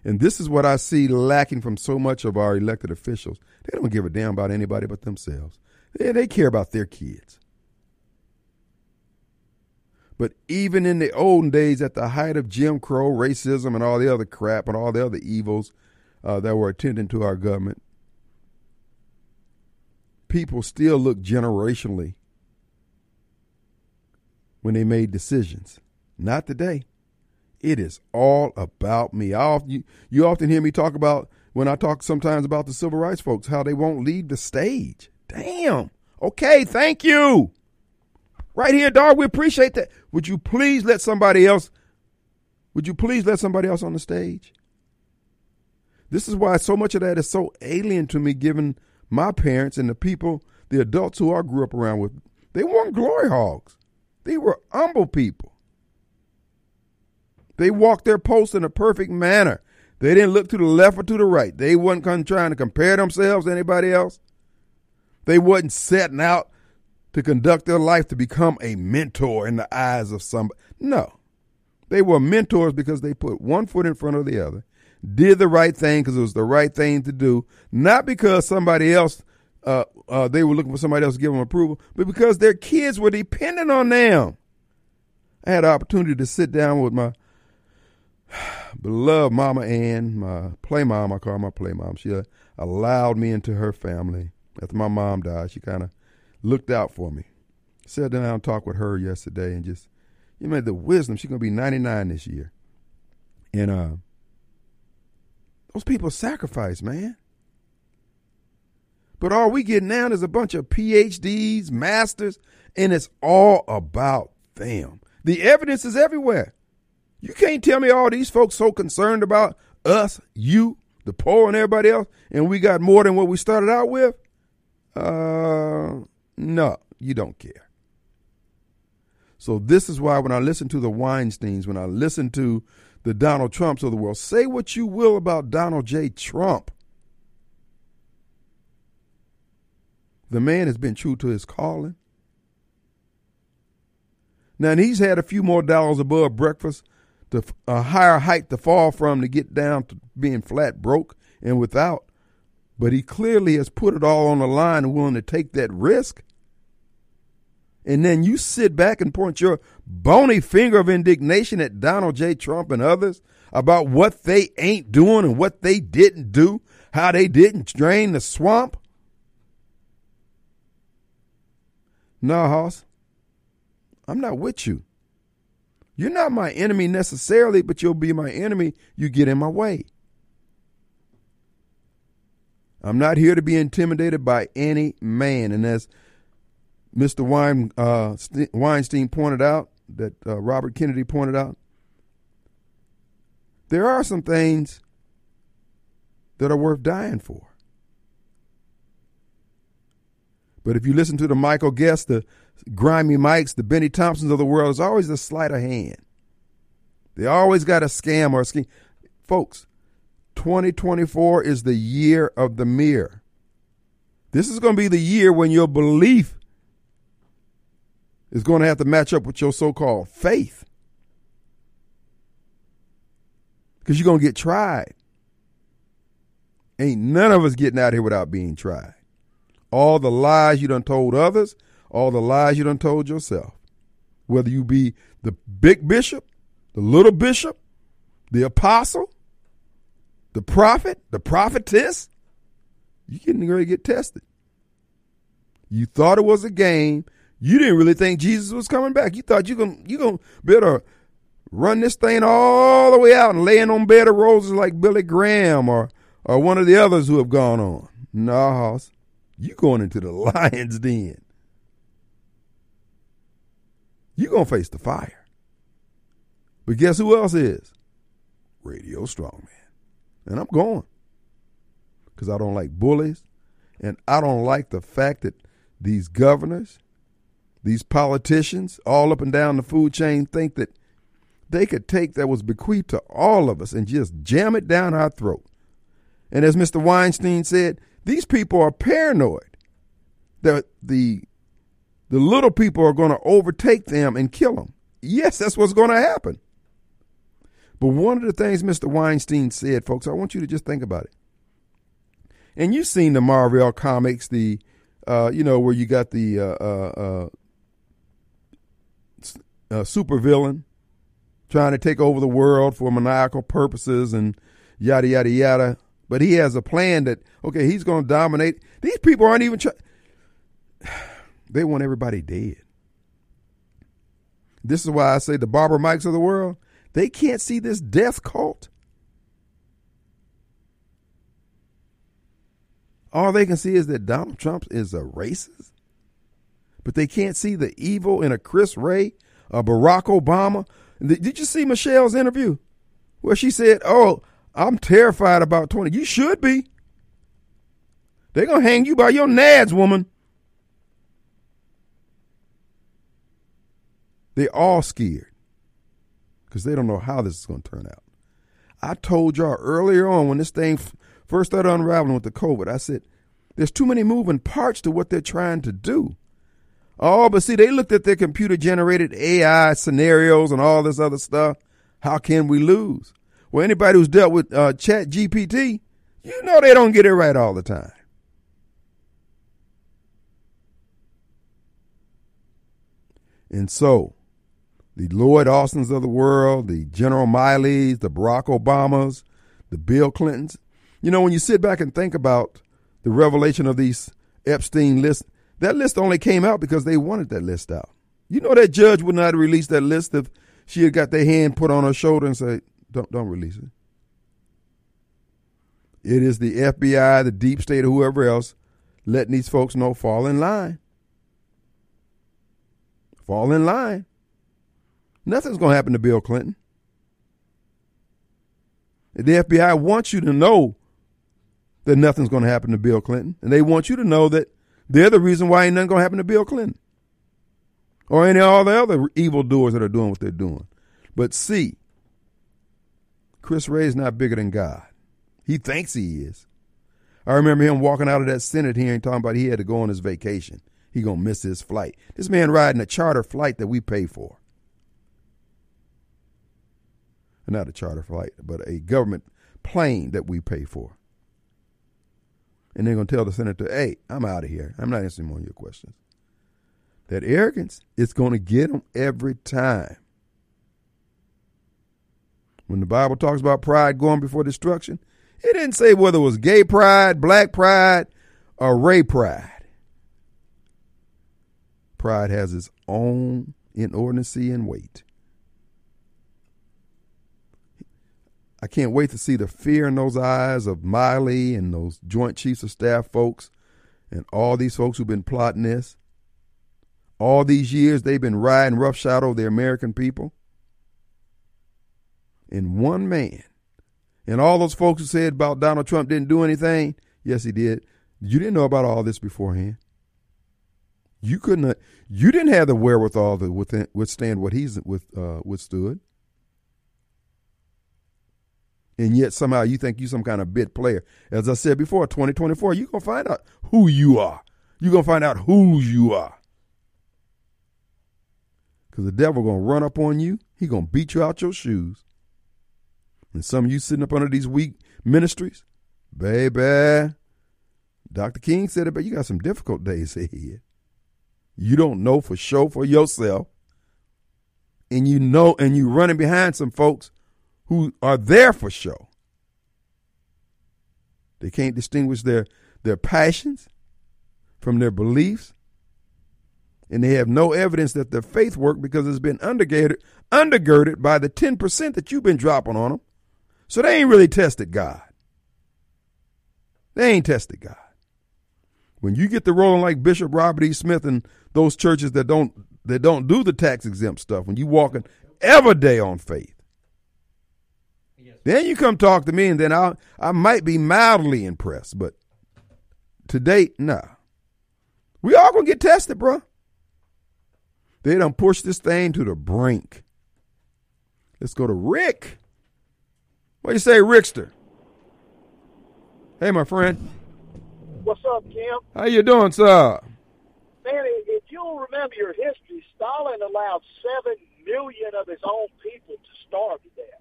And this is what I see lacking from so much of our elected officials. They don't give a damn about anybody but themselves. They, they care about their kids. But even in the olden days, at the height of Jim Crow, racism, and all the other crap and all the other evils uh, that were attending to our government, people still look generationally when they made decisions. Not today. It is all about me. I often, you, you often hear me talk about when I talk sometimes about the civil rights folks, how they won't leave the stage. Damn. Okay, thank you. Right here, dog. We appreciate that. Would you please let somebody else? Would you please let somebody else on the stage? This is why so much of that is so alien to me, given my parents and the people, the adults who I grew up around with. They weren't glory hogs. They were humble people. They walked their post in a perfect manner. They didn't look to the left or to the right. They wasn't trying to compare themselves to anybody else. They wasn't setting out to conduct their life to become a mentor in the eyes of somebody. No. They were mentors because they put one foot in front of the other, did the right thing because it was the right thing to do, not because somebody else, uh, uh, they were looking for somebody else to give them approval, but because their kids were dependent on them. I had an opportunity to sit down with my beloved Mama Ann, my play mom, I call her my play mom. She uh, allowed me into her family. After my mom died, she kind of looked out for me. Sat down and talked with her yesterday and just, you know, the wisdom. She's going to be 99 this year. And uh, those people sacrifice, man. But all we get now is a bunch of PhDs, masters, and it's all about them. The evidence is everywhere. You can't tell me all these folks so concerned about us, you, the poor, and everybody else, and we got more than what we started out with. Uh, no, you don't care. So this is why when I listen to the Weinsteins, when I listen to the Donald Trumps of the world, say what you will about Donald J. Trump. The man has been true to his calling. Now, and he's had a few more dollars above breakfast, to a higher height to fall from to get down to being flat broke and without. But he clearly has put it all on the line and willing to take that risk. And then you sit back and point your bony finger of indignation at Donald J. Trump and others about what they ain't doing and what they didn't do, how they didn't drain the swamp. No, Hoss, I'm not with you. You're not my enemy necessarily, but you'll be my enemy. You get in my way. I'm not here to be intimidated by any man. And as Mr. Uh, Weinstein pointed out, that uh, Robert Kennedy pointed out, there are some things that are worth dying for. But if you listen to the Michael Guest, the grimy Mikes, the Bennie Thompsons of the world, there's always a sleight of hand. They always got a scam or a scheme. Folks, 2024 is the year of the mirror. This is going to be the year when your belief is going to have to match up with your so called faith. Because you're going to get tried. Ain't none of us getting out here without being tried. All the lies you done told others, all the lies you done told yourself. Whether you be the big bishop, the little bishop, the apostle, the prophet, the prophetess, you getting ready to get tested. You thought it was a game. You didn't really think Jesus was coming back. You thought you going you gonna better run this thing all the way out and laying on bed of roses like Billy Graham or or one of the others who have gone on. No, Hoss. You going into the lion's den. You gonna face the fire. But guess who else is? Radio Strongman. And I'm going. Because I don't like bullies. And I don't like the fact that these governors, these politicians, all up and down the food chain, think that they could take that was bequeathed to all of us and just jam it down our throat. And as Mr. Weinstein said, these people are paranoid that the the little people are going to overtake them and kill them. Yes, that's what's going to happen. But one of the things Mr. Weinstein said, folks, I want you to just think about it. And you've seen the Marvel comics, the uh, you know where you got the uh, uh, uh, uh super villain trying to take over the world for maniacal purposes and yada yada yada. But he has a plan that okay, he's going to dominate. These people aren't even trying. They want everybody dead. This is why I say the Barbara Mikes of the world, they can't see this death cult. All they can see is that Donald Trump is a racist. But they can't see the evil in a Chris Wray, a Barack Obama. Did you see Michelle's interview? Where she said, Oh, I'm terrified about 20. You should be. They're going to hang you by your nads, woman. They're all scared because they don't know how this is going to turn out. I told y'all earlier on when this thing first started unraveling with the COVID, I said, there's too many moving parts to what they're trying to do. Oh, but see, they looked at their computer generated AI scenarios and all this other stuff. How can we lose? Well, anybody who's dealt with uh, Chat GPT, you know they don't get it right all the time. And so, the Lloyd Austins of the world, the General Milleys, the Barack Obamas, the Bill Clintons. You know, when you sit back and think about the revelation of these Epstein lists, that list only came out because they wanted that list out. You know that judge would not release that list if she had got their hand put on her shoulder and say, "Don't don't release it." It is the FBI, the deep state, or whoever else letting these folks know fall in line. Fall in line. Nothing's going to happen to Bill Clinton. The FBI wants you to know that nothing's going to happen to Bill Clinton, and they want you to know that they're the reason why ain't nothing going to happen to Bill Clinton or any all the other evildoers that are doing what they're doing. But see, Chris Wray's not bigger than God. He thinks he is. I remember him walking out of that Senate hearing talking about he had to go on his vacation. He gonna miss his flight. This man riding a charter flight that we pay for. Not a charter flight, but a government plane that we pay for. And they're gonna tell the senator, hey, I'm out of here. I'm not answering more of your questions. That arrogance is gonna get them every time. When the Bible talks about pride going before destruction, it didn't say whether it was gay pride, black pride, or Wray pride. Pride has its own inordinacy and weight. I can't wait to see the fear in those eyes of Milley and those Joint Chiefs of Staff folks and all these folks who've been plotting this. All these years they've been riding roughshod over the American people. And one man, and all those folks who said about Donald Trump didn't do anything, yes, he did. You didn't know about all this beforehand. You couldn't. You didn't have the wherewithal to withstand what he's with, uh, withstood and yet somehow you think you some kind of bit player. As I said before, 2024, you're to find out who you are. You're to find out whose you are. Because the devil going to run up on you. He going to beat you out your shoes. And some of you sitting up under these weak ministries, baby, Dr. King said it, but you got some difficult days ahead. You don't know for sure for yourself. And you know, and you running behind some folks who are there for show. They can't distinguish their, their passions from their beliefs. And they have no evidence that their faith worked because it's been undergirded, undergirded by the 10% that you've been dropping on them. So they ain't really tested God. They ain't tested God. When you get to rolling like Bishop Robert E. Smith and those churches that don't that don't do the tax exempt stuff, when you walking every day on faith, then you come talk to me, and then I I might be mildly impressed, but to date, nah. We all gonna get tested, bro. They don't push this thing to the brink. Let's go to Rick. What do you say, Rickster? Hey, my friend. What's up, Kim? How you doing, sir? Man, if you'll remember your history, Stalin allowed seven million of his own people to starve to death.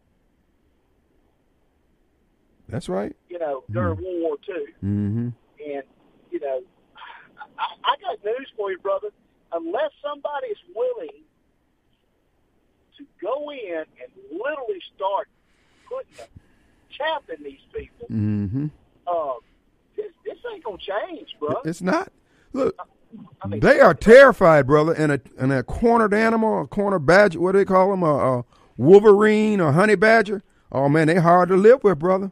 That's right. You know, during mm-hmm. World War II. Mm-hmm. And, you know, I, I got news for you, brother. Unless somebody's willing to go in and literally start putting a chap in these people, mm-hmm. uh, this, this ain't going to change, bro. It's not. Look, I mean, they are terrified, brother. And a and a cornered animal, a cornered badger, what do they call them? A, a wolverine or honey badger. Oh man, they hard to live with, brother.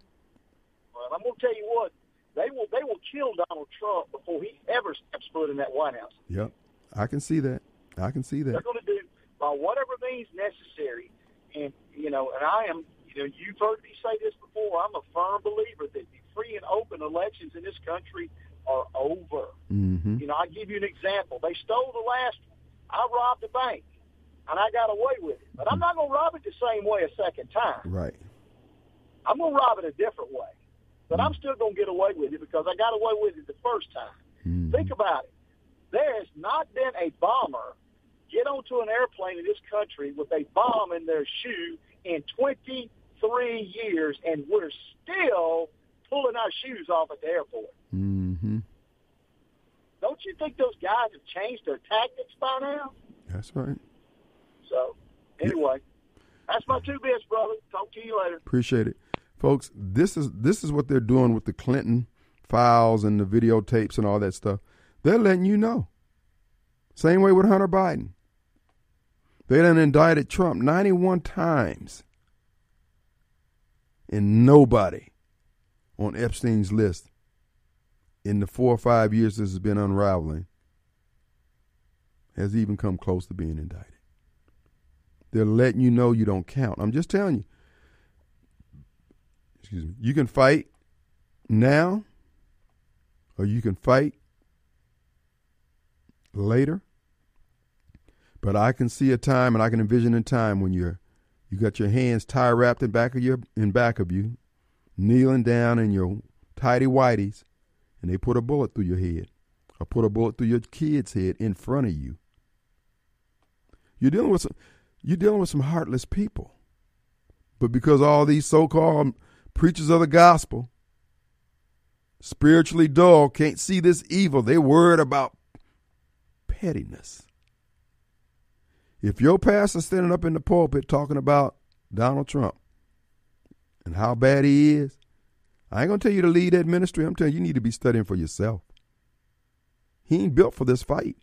Well, I'm going to tell you what, they will they will kill Donald Trump before he ever steps foot in that White House. Yep, I can see that. I can see that. They're going to do by whatever means necessary, and you know, and I am. You know, you've heard me say this before. I'm a firm believer that the free and open elections in this country are over. Mm-hmm. You know, I give you an example. They stole the last. one. I robbed a bank, and I got away with it. But I'm not going to rob it the same way a second time. Right. I'm going to rob it a different way. But I'm still going to get away with it because I got away with it the first time. Mm-hmm. Think about it. There has not been a bomber get onto an airplane in this country with a bomb in their shoe in 23 years, and we're still pulling our shoes off at the airport. Mm-hmm. Don't you think those guys have changed their tactics by now? That's right. So, anyway, that's my two bits, brother. Talk to you later. Appreciate it folks, this is this is what they're doing with the Clinton files and the videotapes and all that stuff. They're letting you know. Same way with Hunter Biden. They done indicted Trump 91 times. And nobody on Epstein's list in the four or five years this has been unraveling has even come close to being indicted. They're letting you know you don't count. I'm just telling you, excuse me, you can fight now or you can fight later. But I can see a time and I can envision a time when you're you got your hands tie wrapped in back of your in back of you, kneeling down in your tidy whities, and they put a bullet through your head. Or put a bullet through your kid's head in front of you. You're dealing with some you're dealing with some heartless people. But because all these so called preachers of the gospel, spiritually dull, can't see this evil, they're worried about pettiness. If your pastor standing up in the pulpit talking about Donald Trump and how bad he is, I ain't gonna tell you to lead that ministry. I'm telling you, you need to be studying for yourself. He ain't built for this fight.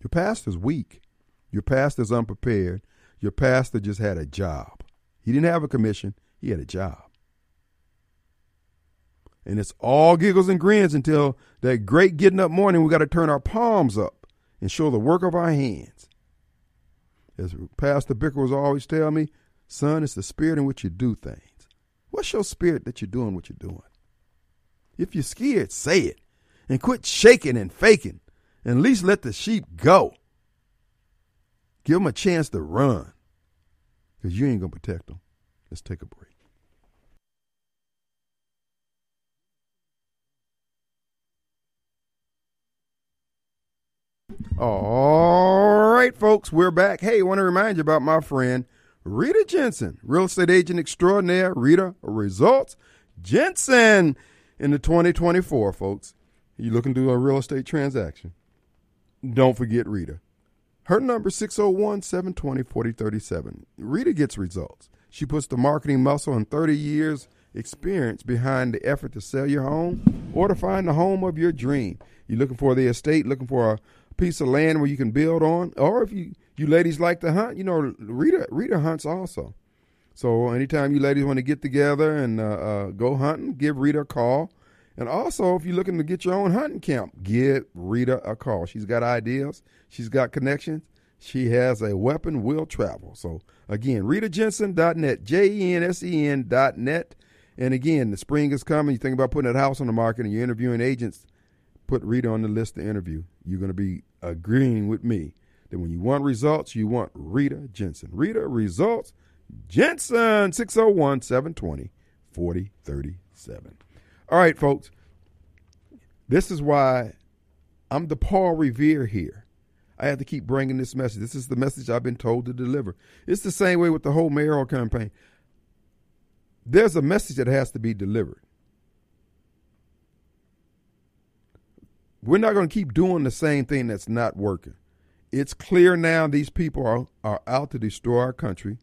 Your pastor's weak. Your pastor's unprepared. Your pastor just had a job. He didn't have a commission, he had a job. And it's all giggles and grins until that great getting up morning, we got to turn our palms up and show the work of our hands. As Pastor Bicker was always telling me, son, it's the spirit in which you do things. What's your spirit that you're doing what you're doing? If you're scared, say it. And quit shaking and faking. And at least let the sheep go. Give them a chance to run. Because you ain't going to protect them. Let's take a break. All right, folks, we're back. Hey, I want to remind you about my friend Rita Jensen, real estate agent extraordinaire. Rita Results Jensen in the 2024, folks. You looking to do a real estate transaction? Don't forget Rita. Her number 601 720 4037. Rita gets results. She puts the marketing muscle and 30 years experience behind the effort to sell your home or to find the home of your dream. You're looking for the estate, looking for a piece of land where you can build on, or if you you ladies like to hunt, you know Rita Rita hunts also. So anytime you ladies want to get together and uh, uh, go hunting, give Rita a call. And also, if you're looking to get your own hunting camp, give Rita a call. She's got ideas. She's got connections. She has a weapon will travel. So again, RitaJensen.net, J-E-N-S-E-N dot net. And again, the spring is coming. You think about putting that house on the market and you're interviewing agents, put Rita on the list to interview. You're going to be agreeing with me that when you want results, you want Rita Jensen. Rita Results Jensen, 601 720 4037. All right, folks. This is why I'm the Paul Revere here. I have to keep bringing this message. This is the message I've been told to deliver. It's the same way with the whole mayoral campaign. There's a message that has to be delivered. We're not going to keep doing the same thing that's not working. It's clear now these people are, are out to destroy our country.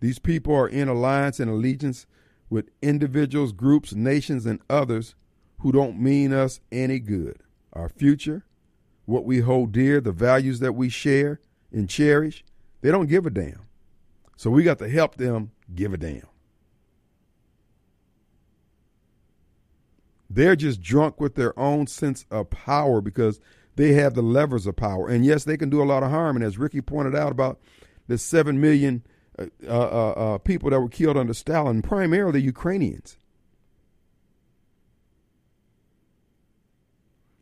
These people are in alliance and allegiance with individuals, groups, nations, and others who don't mean us any good. Our future, what we hold dear, the values that we share and cherish, they don't give a damn. So we got to help them give a damn. They're just drunk with their own sense of power because they have the levers of power. And yes, they can do a lot of harm. And as Ricky pointed out about the 7 million uh, uh, uh, uh, people that were killed under Stalin, primarily Ukrainians.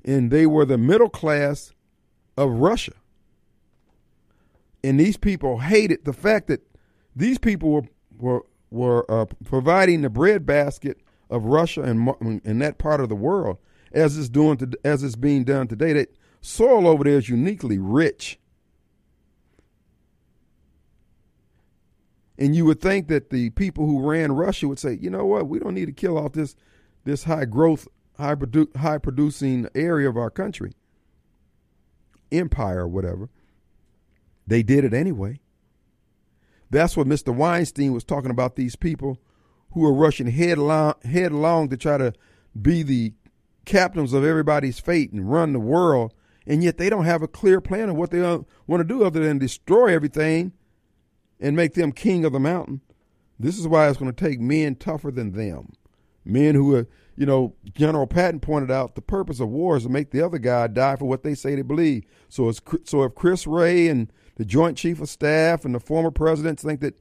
And they were the middle class of Russia. And these people hated the fact that these people were were, were uh, providing the breadbasket of Russia and in that part of the world, as it's doing to, as it's being done today. That soil over there is uniquely rich. And you would think that the people who ran Russia would say, you know what, we don't need to kill off this this high growth, high produ- high producing area of our country, empire or whatever. They did it anyway. That's what Mr. Weinstein was talking about. These people who are rushing headlong, headlong to try to be the captains of everybody's fate and run the world, and yet they don't have a clear plan of what they want to do other than destroy everything and make them king of the mountain. This is why it's going to take men tougher than them. Men who are, you know, General Patton pointed out the purpose of war is to make the other guy die for what they say they believe. So, it's, so if Chris Wray and the Joint Chief of Staff and the former presidents think that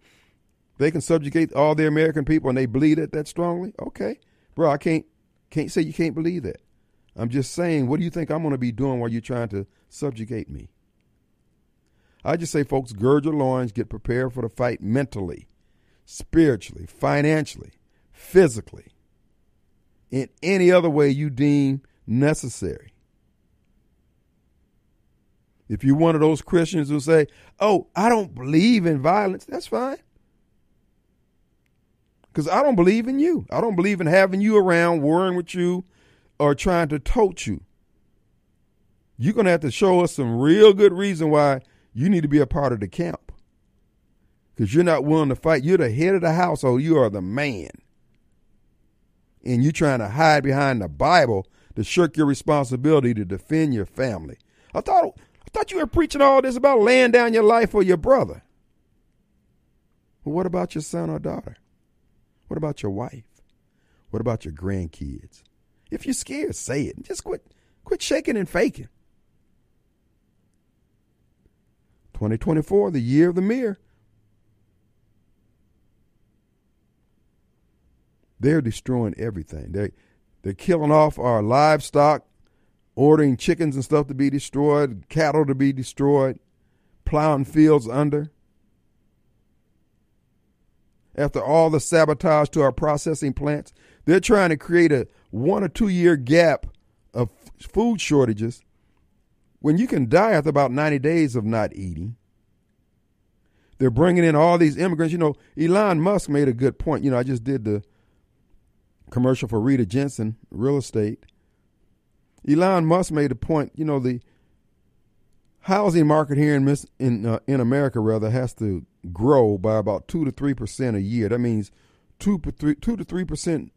They can subjugate all the American people and they believe it that strongly? Okay. Bro, I can't can't say you can't believe that. I'm just saying, what do you think I'm going to be doing while you're trying to subjugate me? I just say, folks, gird your loins, get prepared for the fight mentally, spiritually, financially, physically, in any other way you deem necessary. If you're one of those Christians who say, oh, I don't believe in violence, that's fine. Because I don't believe in you. I don't believe in having you around, worrying with you, or trying to tote you. You're going to have to show us some real good reason why you need to be a part of the camp. Because you're not willing to fight. You're the head of the household. You are the man. And you're trying to hide behind the Bible to shirk your responsibility to defend your family. I thought I thought you were preaching all this about laying down your life for your brother. Well, what about your son or daughter? What about your wife? What about your grandkids? If you're scared, say it. Just quit quit shaking and faking. 2024, the year of the mirror. They're destroying everything. They they're killing off our livestock, ordering chickens and stuff to be destroyed, cattle to be destroyed, plowing fields under. After all the sabotage to our processing plants, they're trying to create a one or two year gap of food shortages when you can die after about 90 days of not eating. They're bringing in all these immigrants. You know, Elon Musk made a good point. You know, I just did the commercial for Rita Jensen Real Estate. Elon Musk made a point. You know, the housing market here in in uh, in America rather has to grow by about two to three percent a year. That means two to three percent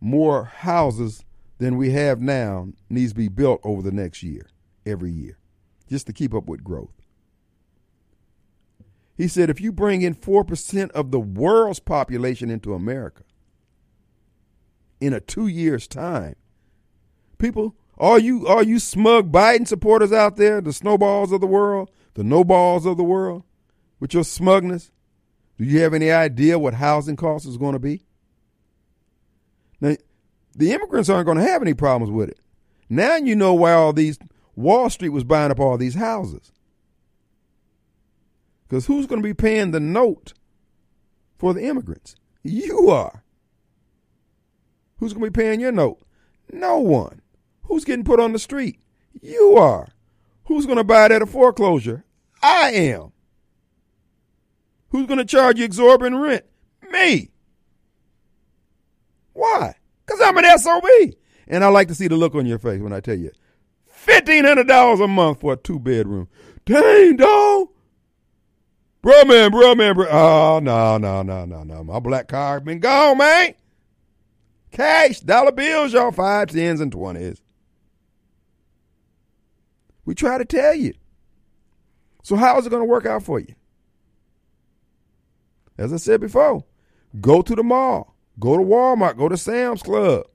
more houses than we have now needs to be built over the next year, every year, just to keep up with growth. He said if you bring in 4% of the world's population into America in a two years' time, people, all you, all you smug Biden supporters out there, the snowballs of the world, the no balls of the world, with your smugness, do you have any idea what housing costs is going to be? Now, the immigrants aren't going to have any problems with it. Now you know why all these Wall Street was buying up all these houses. Because who's going to be paying the note for the immigrants? You are. Who's going to be paying your note? No one. Who's getting put on the street? You are. Who's going to buy it at a foreclosure? I am. Who's going to charge you exorbitant rent? Me. Why? Because I'm an SOB. And I like to see the look on your face when I tell you $1,500 a month for a two bedroom. Dang, dog. Bro, man, bro, man, bro. Oh, no, no, no, no, no. My black card been gone, man. Cash, dollar bills, y'all, five, tens, and twenties. We try to tell you. So how is it going to work out for you? As I said before, go to the mall. Go to Walmart, go to Sam's Club.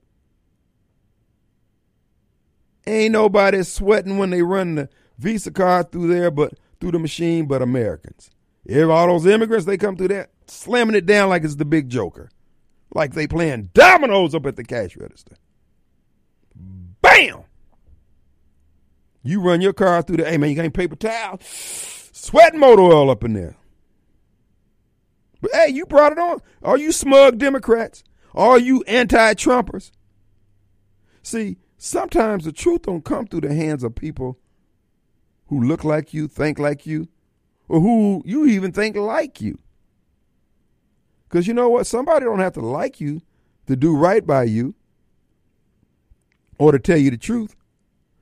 Ain't nobody sweating when they run the Visa card through there, but through the machine, but Americans. If all those immigrants, they come through there slamming it down like it's the big joker. Like they playing dominoes up at the cash register. Bam! You run your car through the, hey man, you got any paper towel? Sweating motor oil up in there. But hey, you brought it on. All you smug Democrats, all you anti-Trumpers. See, sometimes the truth don't come through the hands of people who look like you, think like you, or who you even think like you. Because you know what? Somebody don't have to like you to do right by you or to tell you the truth.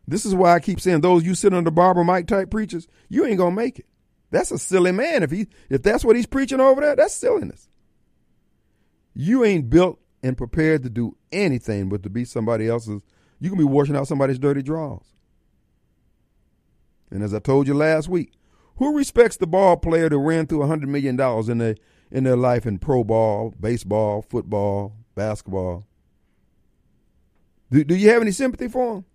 This is why I keep saying those you sit under Barbara Mike type preachers, you ain't gonna make it. That's a silly man. If he if that's what he's preaching over there, that's silliness. You ain't built and prepared to do anything but to be somebody else's. You can be washing out somebody's dirty drawers. And as I told you last week, who respects the ball player that ran through hundred million dollars in their in their life in pro ball, baseball, football, basketball? Do, do you have any sympathy for him?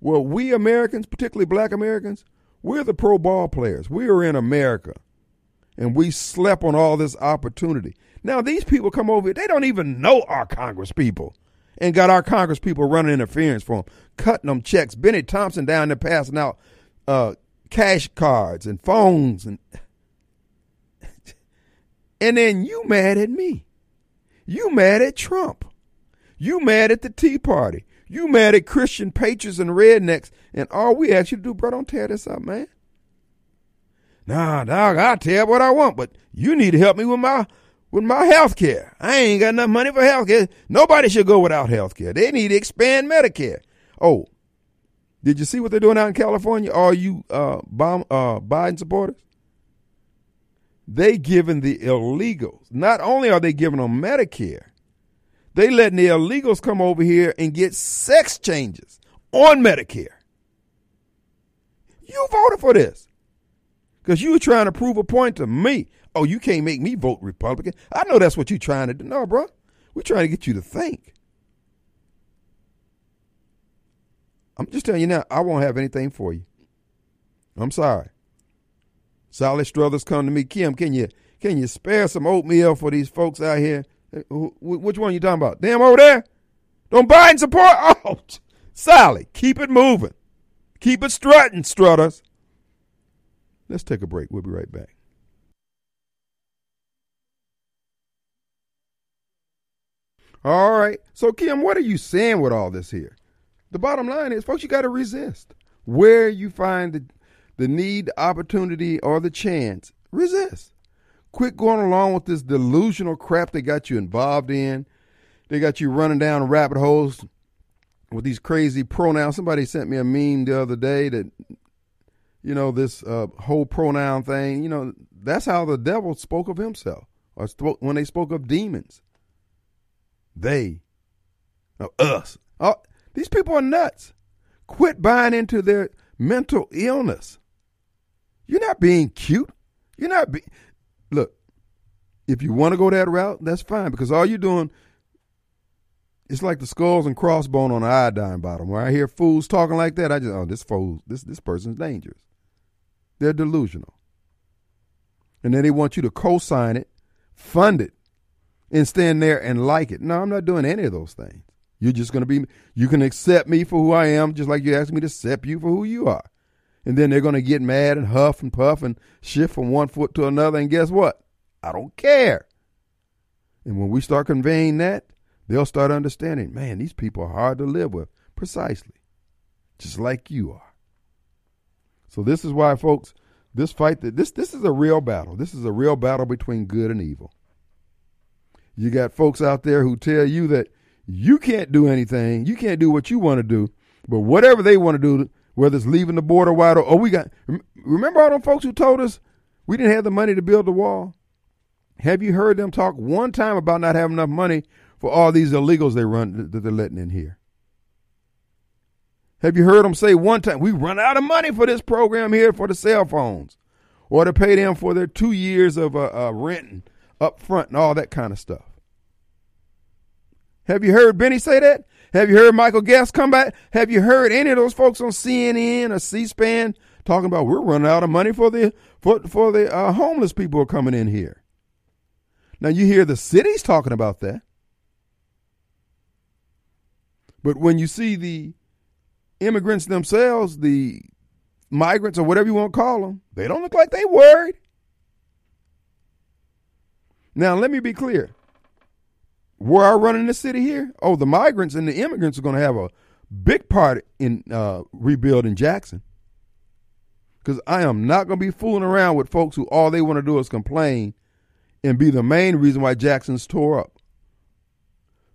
Well, we Americans, particularly black Americans, we're the pro ball players. We are in America. and we slept on all this opportunity. Now these people come over, here, they don't even know our Congress people and got our Congress people running interference for them, cutting them checks. Bennie Thompson down there passing out uh, cash cards and phones and and then you mad at me. You mad at Trump. You mad at the Tea Party. You mad at Christian patriots and rednecks. And all we ask you to do, bro, don't tear this up, man. Nah, dog, I'll tell what I want, but you need to help me with my with my health care. I ain't got enough money for health care. Nobody should go without health care. They need to expand Medicare. Oh, did you see what they're doing out in California? All you uh, bomb, uh, Biden supporters? They giving the illegals. Not only are they giving them Medicare, they letting the illegals come over here and get sex changes on Medicare. You voted for this because you were trying to prove a point to me. Oh, you can't make me vote Republican. I know that's what you're trying to do. No, bro. We're trying to get you to think. I'm just telling you now, I won't have anything for you. I'm sorry. Sally Struthers come to me, Kim, can you can you spare some oatmeal for these folks out here? Uh, which one are you talking about? Them over there? Don't and support? Oh, Sally, keep it moving. Keep it strutting, Struthers. Let's take a break. We'll be right back. All right. So, Kim, what are you saying with all this here? The bottom line is, folks, you got to resist. Where you find the, the need, the opportunity, or the chance, resist. Quit going along with this delusional crap they got you involved in. They got you running down rabbit holes with these crazy pronouns. Somebody sent me a meme the other day that, you know, this uh, whole pronoun thing, you know, that's how the devil spoke of himself, or spoke, when they spoke of demons. They, no, us. Oh, these people are nuts. Quit buying into their mental illness. You're not being cute. You're not being. Look, if you want to go that route, that's fine because all you're doing. It's like the skulls and crossbone on an iodine bottom. Where I hear fools talking like that, I just oh this fool, this this person's dangerous. They're delusional, and then they want you to co-sign it, fund it, and stand there and like it. No, I'm not doing any of those things. You're just going to be, you can accept me for who I am, just like you asked me to accept you for who you are. And then they're going to get mad and huff and puff and shift from one foot to another. And guess what? I don't care. And when we start conveying that, they'll start understanding, man, these people are hard to live with. Precisely. Just like you are. So this is why, folks, this fight, this, this is a real battle. This is a real battle between good and evil. You got folks out there who tell you that you can't do anything. You can't do what you want to do. But whatever they want to do, whether it's leaving the border wide or oh, we got, remember all them folks who told us we didn't have the money to build the wall? Have you heard them talk one time about not having enough money for all these illegals they run that they're letting in here? Have you heard them say one time, we run out of money for this program here for the cell phones or to pay them for their two years of uh, uh, renting up front and all that kind of stuff? Have you heard Bennie say that? Have you heard Michael Guest come back? Have you heard any of those folks on CNN or C-SPAN talking about we're running out of money for the for for the uh, homeless people coming in here? Now you hear the cities talking about that, but when you see the immigrants themselves, the migrants or whatever you want to call them, they don't look like they worried. Now let me be clear where I run in the city here, oh, the migrants and the immigrants are going to have a big part in uh, rebuilding Jackson. Because I am not going to be fooling around with folks who all they want to do is complain and be the main reason why Jackson's tore up.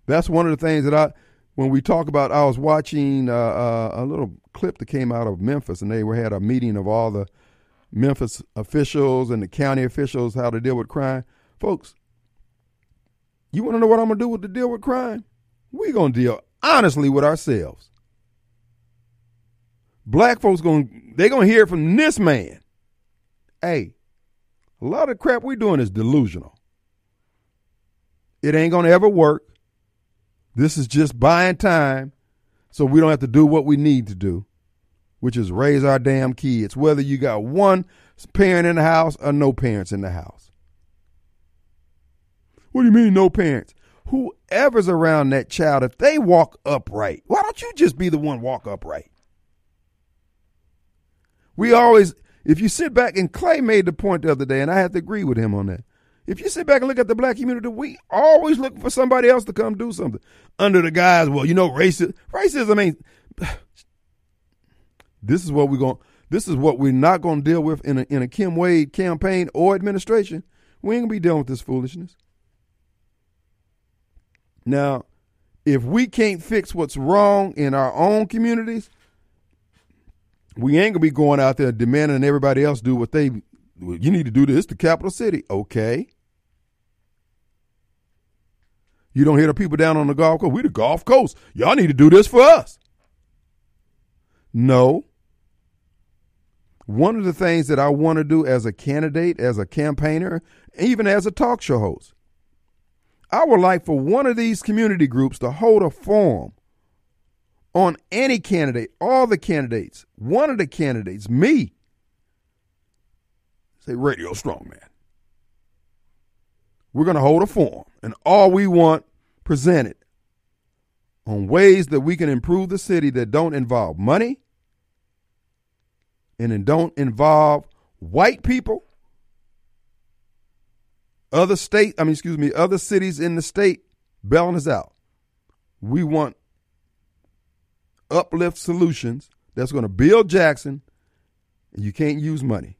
That's one of the things that I, when we talk about, I was watching uh, uh, a little clip that came out of Memphis, and they were, had a meeting of all the Memphis officials and the county officials how to deal with crime. Folks, you want to know what I'm going to do with the deal with crime? We're going to deal honestly with ourselves. Black folks going they going to hear from this man. Hey, a lot of crap we're doing is delusional. It ain't going to ever work. This is just buying time so we don't have to do what we need to do, which is raise our damn kids. Whether you got one parent in the house or no parents in the house. What do you mean, no parents? Whoever's around that child, if they walk upright, why don't you just be the one walk upright? We always, if you sit back, and Clay made the point the other day, and I have to agree with him on that. If you sit back and look at the black community, we always look for somebody else to come do something. Under the guise, well, you know, racism, racism ain't. This is what we're going. This is what we're not going to deal with in a in a Kim Wade campaign or administration. We ain't gonna be dealing with this foolishness. Now, if we can't fix what's wrong in our own communities, we ain't gonna be going out there demanding everybody else do what they. You need to do this. The capital city, okay. You don't hear the people down on the golf course. We the Gulf Coast. Y'all need to do this for us. No. One of the things that I want to do as a candidate, as a campaigner, even as a talk show host, I would like for one of these community groups to hold a forum on any candidate, all the candidates, one of the candidates, me. Say, Radio Strongman. We're going to hold a forum, and all we want presented on ways that we can improve the city that don't involve money and don't involve white people, other state, I mean, excuse me, other cities in the state bailing us out. We want uplift solutions that's going to build Jackson. You can't use money.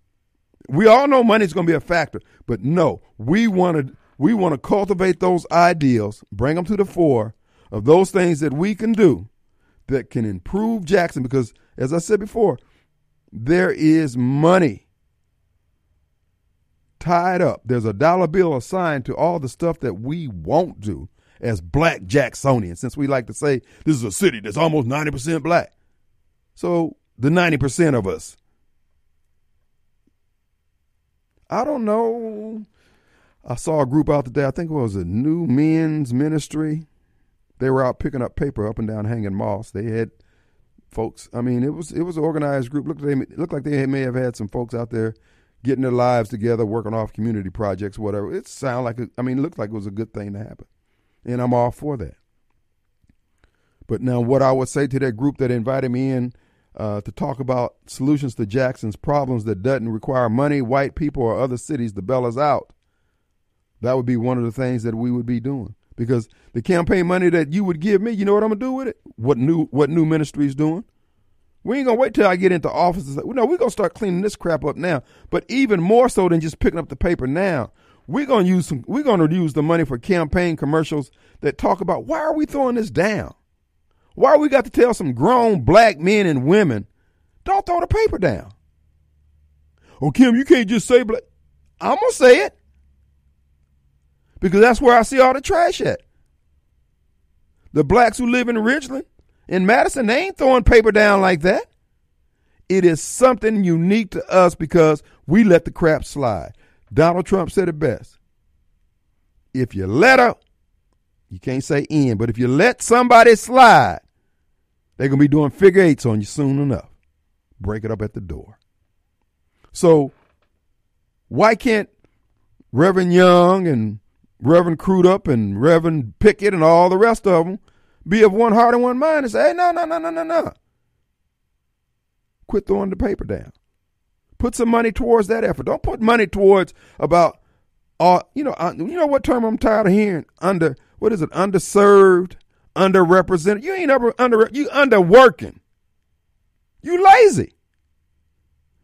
We all know money is going to be a factor, but no, we want to we want to cultivate those ideals, bring them to the fore of those things that we can do that can improve Jackson because as I said before, there is money tied up. There's a dollar bill assigned to all the stuff that we won't do as black Jacksonians, since we like to say this is a city that's almost 90% black. So the 90% of us. I don't know. I saw a group out today, I think it was a new men's ministry. They were out picking up paper up and down hanging moss. They had folks. I mean, it was it was an organized group. Looked they looked like they may have had some folks out there getting their lives together, working off community projects, whatever. It sounded like a, I mean, it looked like it was a good thing to happen, and I'm all for that. But now, what I would say to that group that invited me in uh, to talk about solutions to Jackson's problems that doesn't require money, white people, or other cities to bail us out, that would be one of the things that we would be doing because the campaign money that you would give me, you know what I'm gonna do with it? What new what new ministry is doing? We ain't gonna wait till I get into office. And say, no, we're gonna start cleaning this crap up now. But even more so than just picking up the paper now, we're gonna use some. We're gonna use the money for campaign commercials that talk about why are we throwing this down? Why we got to tell some grown black men and women, don't throw the paper down? Oh, Kim, you can't just say black. I'm gonna say it because that's where I see all the trash at. The blacks who live in Ridgeland, in Madison, they ain't throwing paper down like that. It is something unique to us because we let the crap slide. Donald Trump said it best. If you let her, you can't say in, but if you let somebody slide, they're going to be doing figure eights on you soon enough. Break it up at the door. So, why can't Reverend Young and Reverend Crudup and Reverend Pickett and all the rest of them be of one heart and one mind and say, hey, no, no, no, no, no, no. Quit throwing the paper down. Put some money towards that effort. Don't put money towards about, uh, you know, uh, you know what term I'm tired of hearing? Under, what is it? Underserved, underrepresented. You ain't ever under, you underworking. You lazy.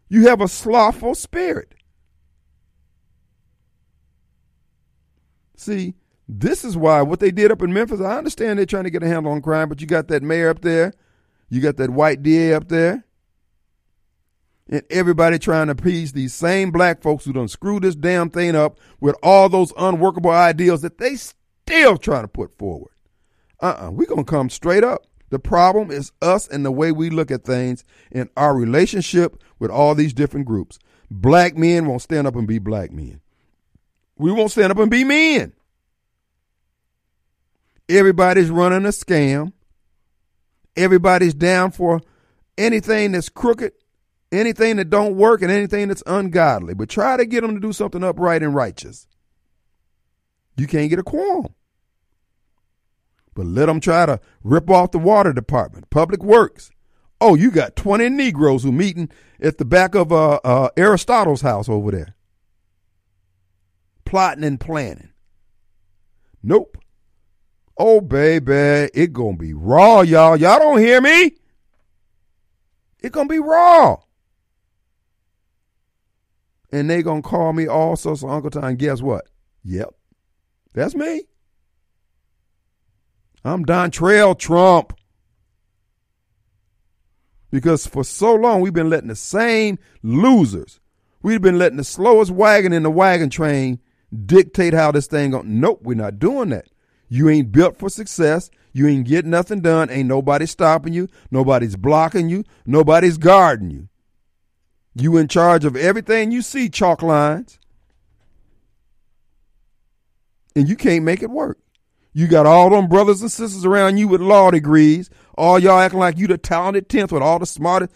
You have a slothful spirit. See, this is why what they did up in Memphis, I understand they're trying to get a handle on crime, but you got that mayor up there, you got that white DA up there, and everybody trying to appease these same black folks who done screw this damn thing up with all those unworkable ideals that they still trying to put forward. Uh-uh, we're going to come straight up. The problem is us and the way we look at things and our relationship with all these different groups. Black men won't stand up and be black men. We won't stand up and be men. Everybody's running a scam. Everybody's down for anything that's crooked anything that don't work and anything that's ungodly, but try to get them to do something upright and righteous. You can't get a quorum. But let them try to rip off the water department, public works. Oh, you got 20 Negroes who meeting at the back of uh, uh, Aristotle's house over there. Plotting and planning. Nope. Oh, baby, it gonna be raw, y'all. Y'all don't hear me? It gonna be raw. And they gonna call me all sorts of Uncle Tom. Guess what? Yep. That's me. I'm Dontrell Trump. Because for so long we've been letting the same losers, we've been letting the slowest wagon in the wagon train dictate how this thing going. Nope, we're not doing that. You ain't built for success. You ain't getting nothing done. Ain't nobody stopping you. Nobody's blocking you. Nobody's guarding you. You in charge of everything you see, chalk lines. And you can't make it work. You got all them brothers and sisters around you with law degrees. All y'all acting like you the talented tenth with all the smartest.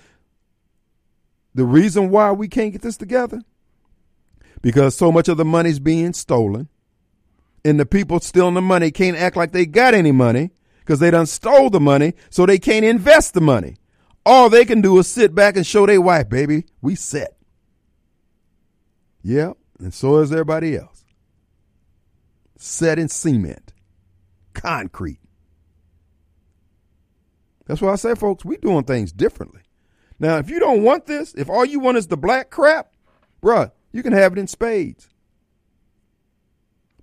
The reason why we can't get this together? Because so much of the money's being stolen. And the people stealing the money can't act like they got any money because they done stole the money, so they can't invest the money. All they can do is sit back and show their wife, baby, we set. Yeah, and so is everybody else. Set in cement concrete. That's why I say, folks, we doing things differently. Now, if you don't want this, if all you want is the black crap, bruh, you can have it in spades.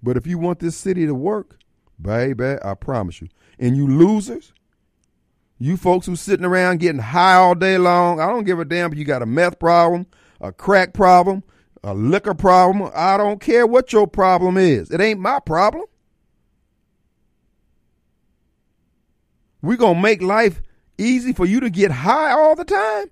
But if you want this city to work, baby, I promise you. And you losers, you folks who sitting around getting high all day long, I don't give a damn if you got a meth problem, a crack problem, a liquor problem. I don't care what your problem is. It ain't my problem. We're going to make life easy for you to get high all the time?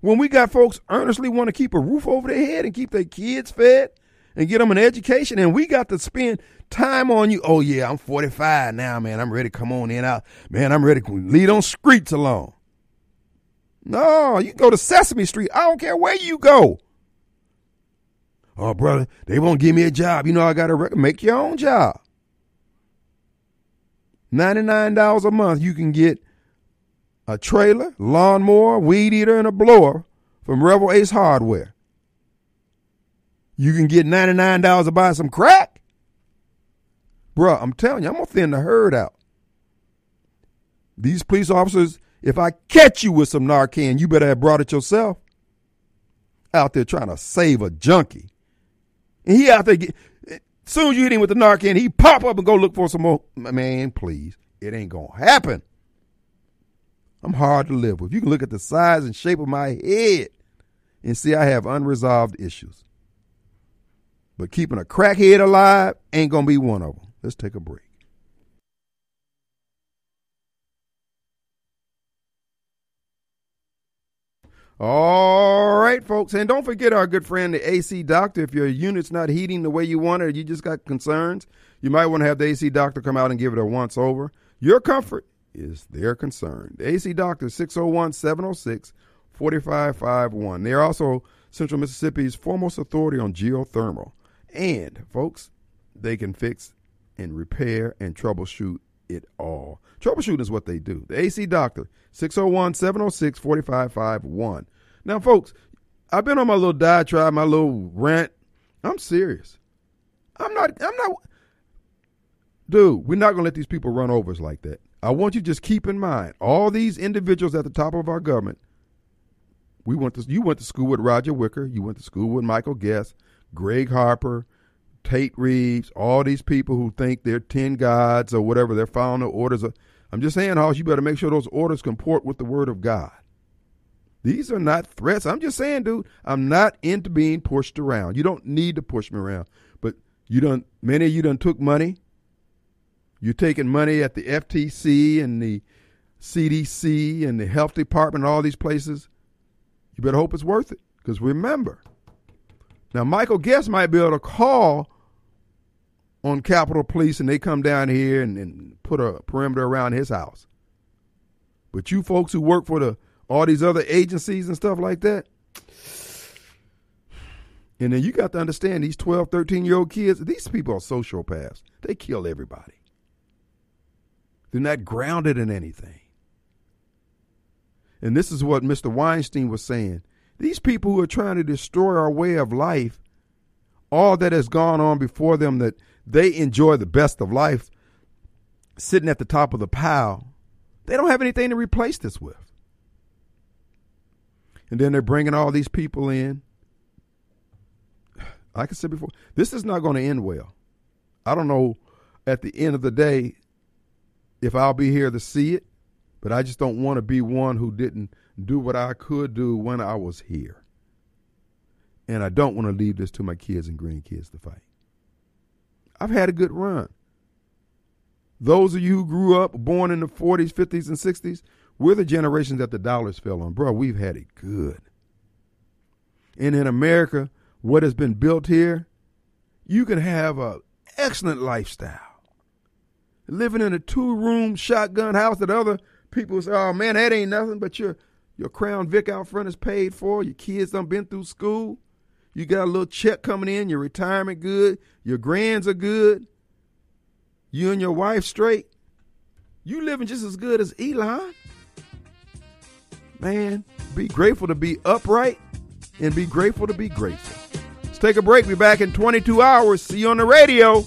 When we got folks earnestly want to keep a roof over their head and keep their kids fed and get them an education, and we got to spend time on you. Oh, yeah, I'm 45 now, man. I'm ready to come on in out. Man, I'm ready to lead on streets alone. No, you go to Sesame Street. I don't care where you go. Oh, brother, they won't give me a job. You know, I got to make your own job. $99 a month, you can get a trailer, lawnmower, weed eater, and a blower from Rebel Ace Hardware. You can get $99 to buy some crack? Bruh, I'm telling you, I'm going to thin the herd out. These police officers, if I catch you with some Narcan, you better have brought it yourself. Out there trying to save a junkie. And he out there, get, Soon as you hit him with the Narcan, he pop up and go look for some more. Man, please. It ain't going to happen. I'm hard to live with. You can look at the size and shape of my head and see I have unresolved issues. But keeping a crackhead alive ain't going to be one of them. Let's take a break. All right, folks. And don't forget our good friend, the AC Doctor. If your unit's not heating the way you want it, or you just got concerns, you might want to have the AC Doctor come out and give it a once over. Your comfort is their concern. The AC Doctor, 601 706 4551. They're also Central Mississippi's foremost authority on geothermal. And, folks, they can fix and repair and troubleshoot it all. Troubleshooting is what they do. The AC Doctor, 601 706 4551. Now, folks, I've been on my little diatribe, my little rant. I'm serious. I'm not, I'm not, dude, we're not going to let these people run over us like that. I want you to just keep in mind all these individuals at the top of our government. We went to, you went to school with Roger Wicker, you went to school with Michael Guest, Gregg Harper, Tate Reeves, all these people who think they're 10 gods or whatever, they're following the orders of. I'm just saying, Hoss, you better make sure those orders comport with the word of God. These are not threats. I'm just saying, dude, I'm not into being pushed around. You don't need to push me around. But you don't, many of you done took money. You're taking money at the FTC and the CDC and the health department and all these places. You better hope it's worth it. Because remember, now Michael Guest might be able to call on Capitol Police and they come down here and, and put a perimeter around his house. But you folks who work for the all these other agencies and stuff like that. And then you got to understand these 12, 13 year old kids, these people are sociopaths. They kill everybody. They're not grounded in anything. And this is what Mr. Weinstein was saying. These people who are trying to destroy our way of life, all that has gone on before them, that they enjoy the best of life, sitting at the top of the pile, they don't have anything to replace this with. And then they're bringing all these people in. Like I said before, this is not going to end well. I don't know at the end of the day if I'll be here to see it, but I just don't want to be one who didn't do what I could do when I was here. And I don't want to leave this to my kids and grandkids to fight. I've had a good run. Those of you who grew up, born in the 40s, 50s, and 60s, we're the generation that the dollars fell on. Bro, we've had it good. And in America, what has been built here, you can have an excellent lifestyle. Living in a two room shotgun house that other people say, oh man, that ain't nothing, but your your Crown Vic out front is paid for, your kids done been through school, you got a little check coming in, your retirement good, your grands are good, you and your wife straight. You living just as good as Elon. Man, be grateful to be upright and be grateful to be grateful. Let's take a break. Be back in 22 hours. See you on the radio.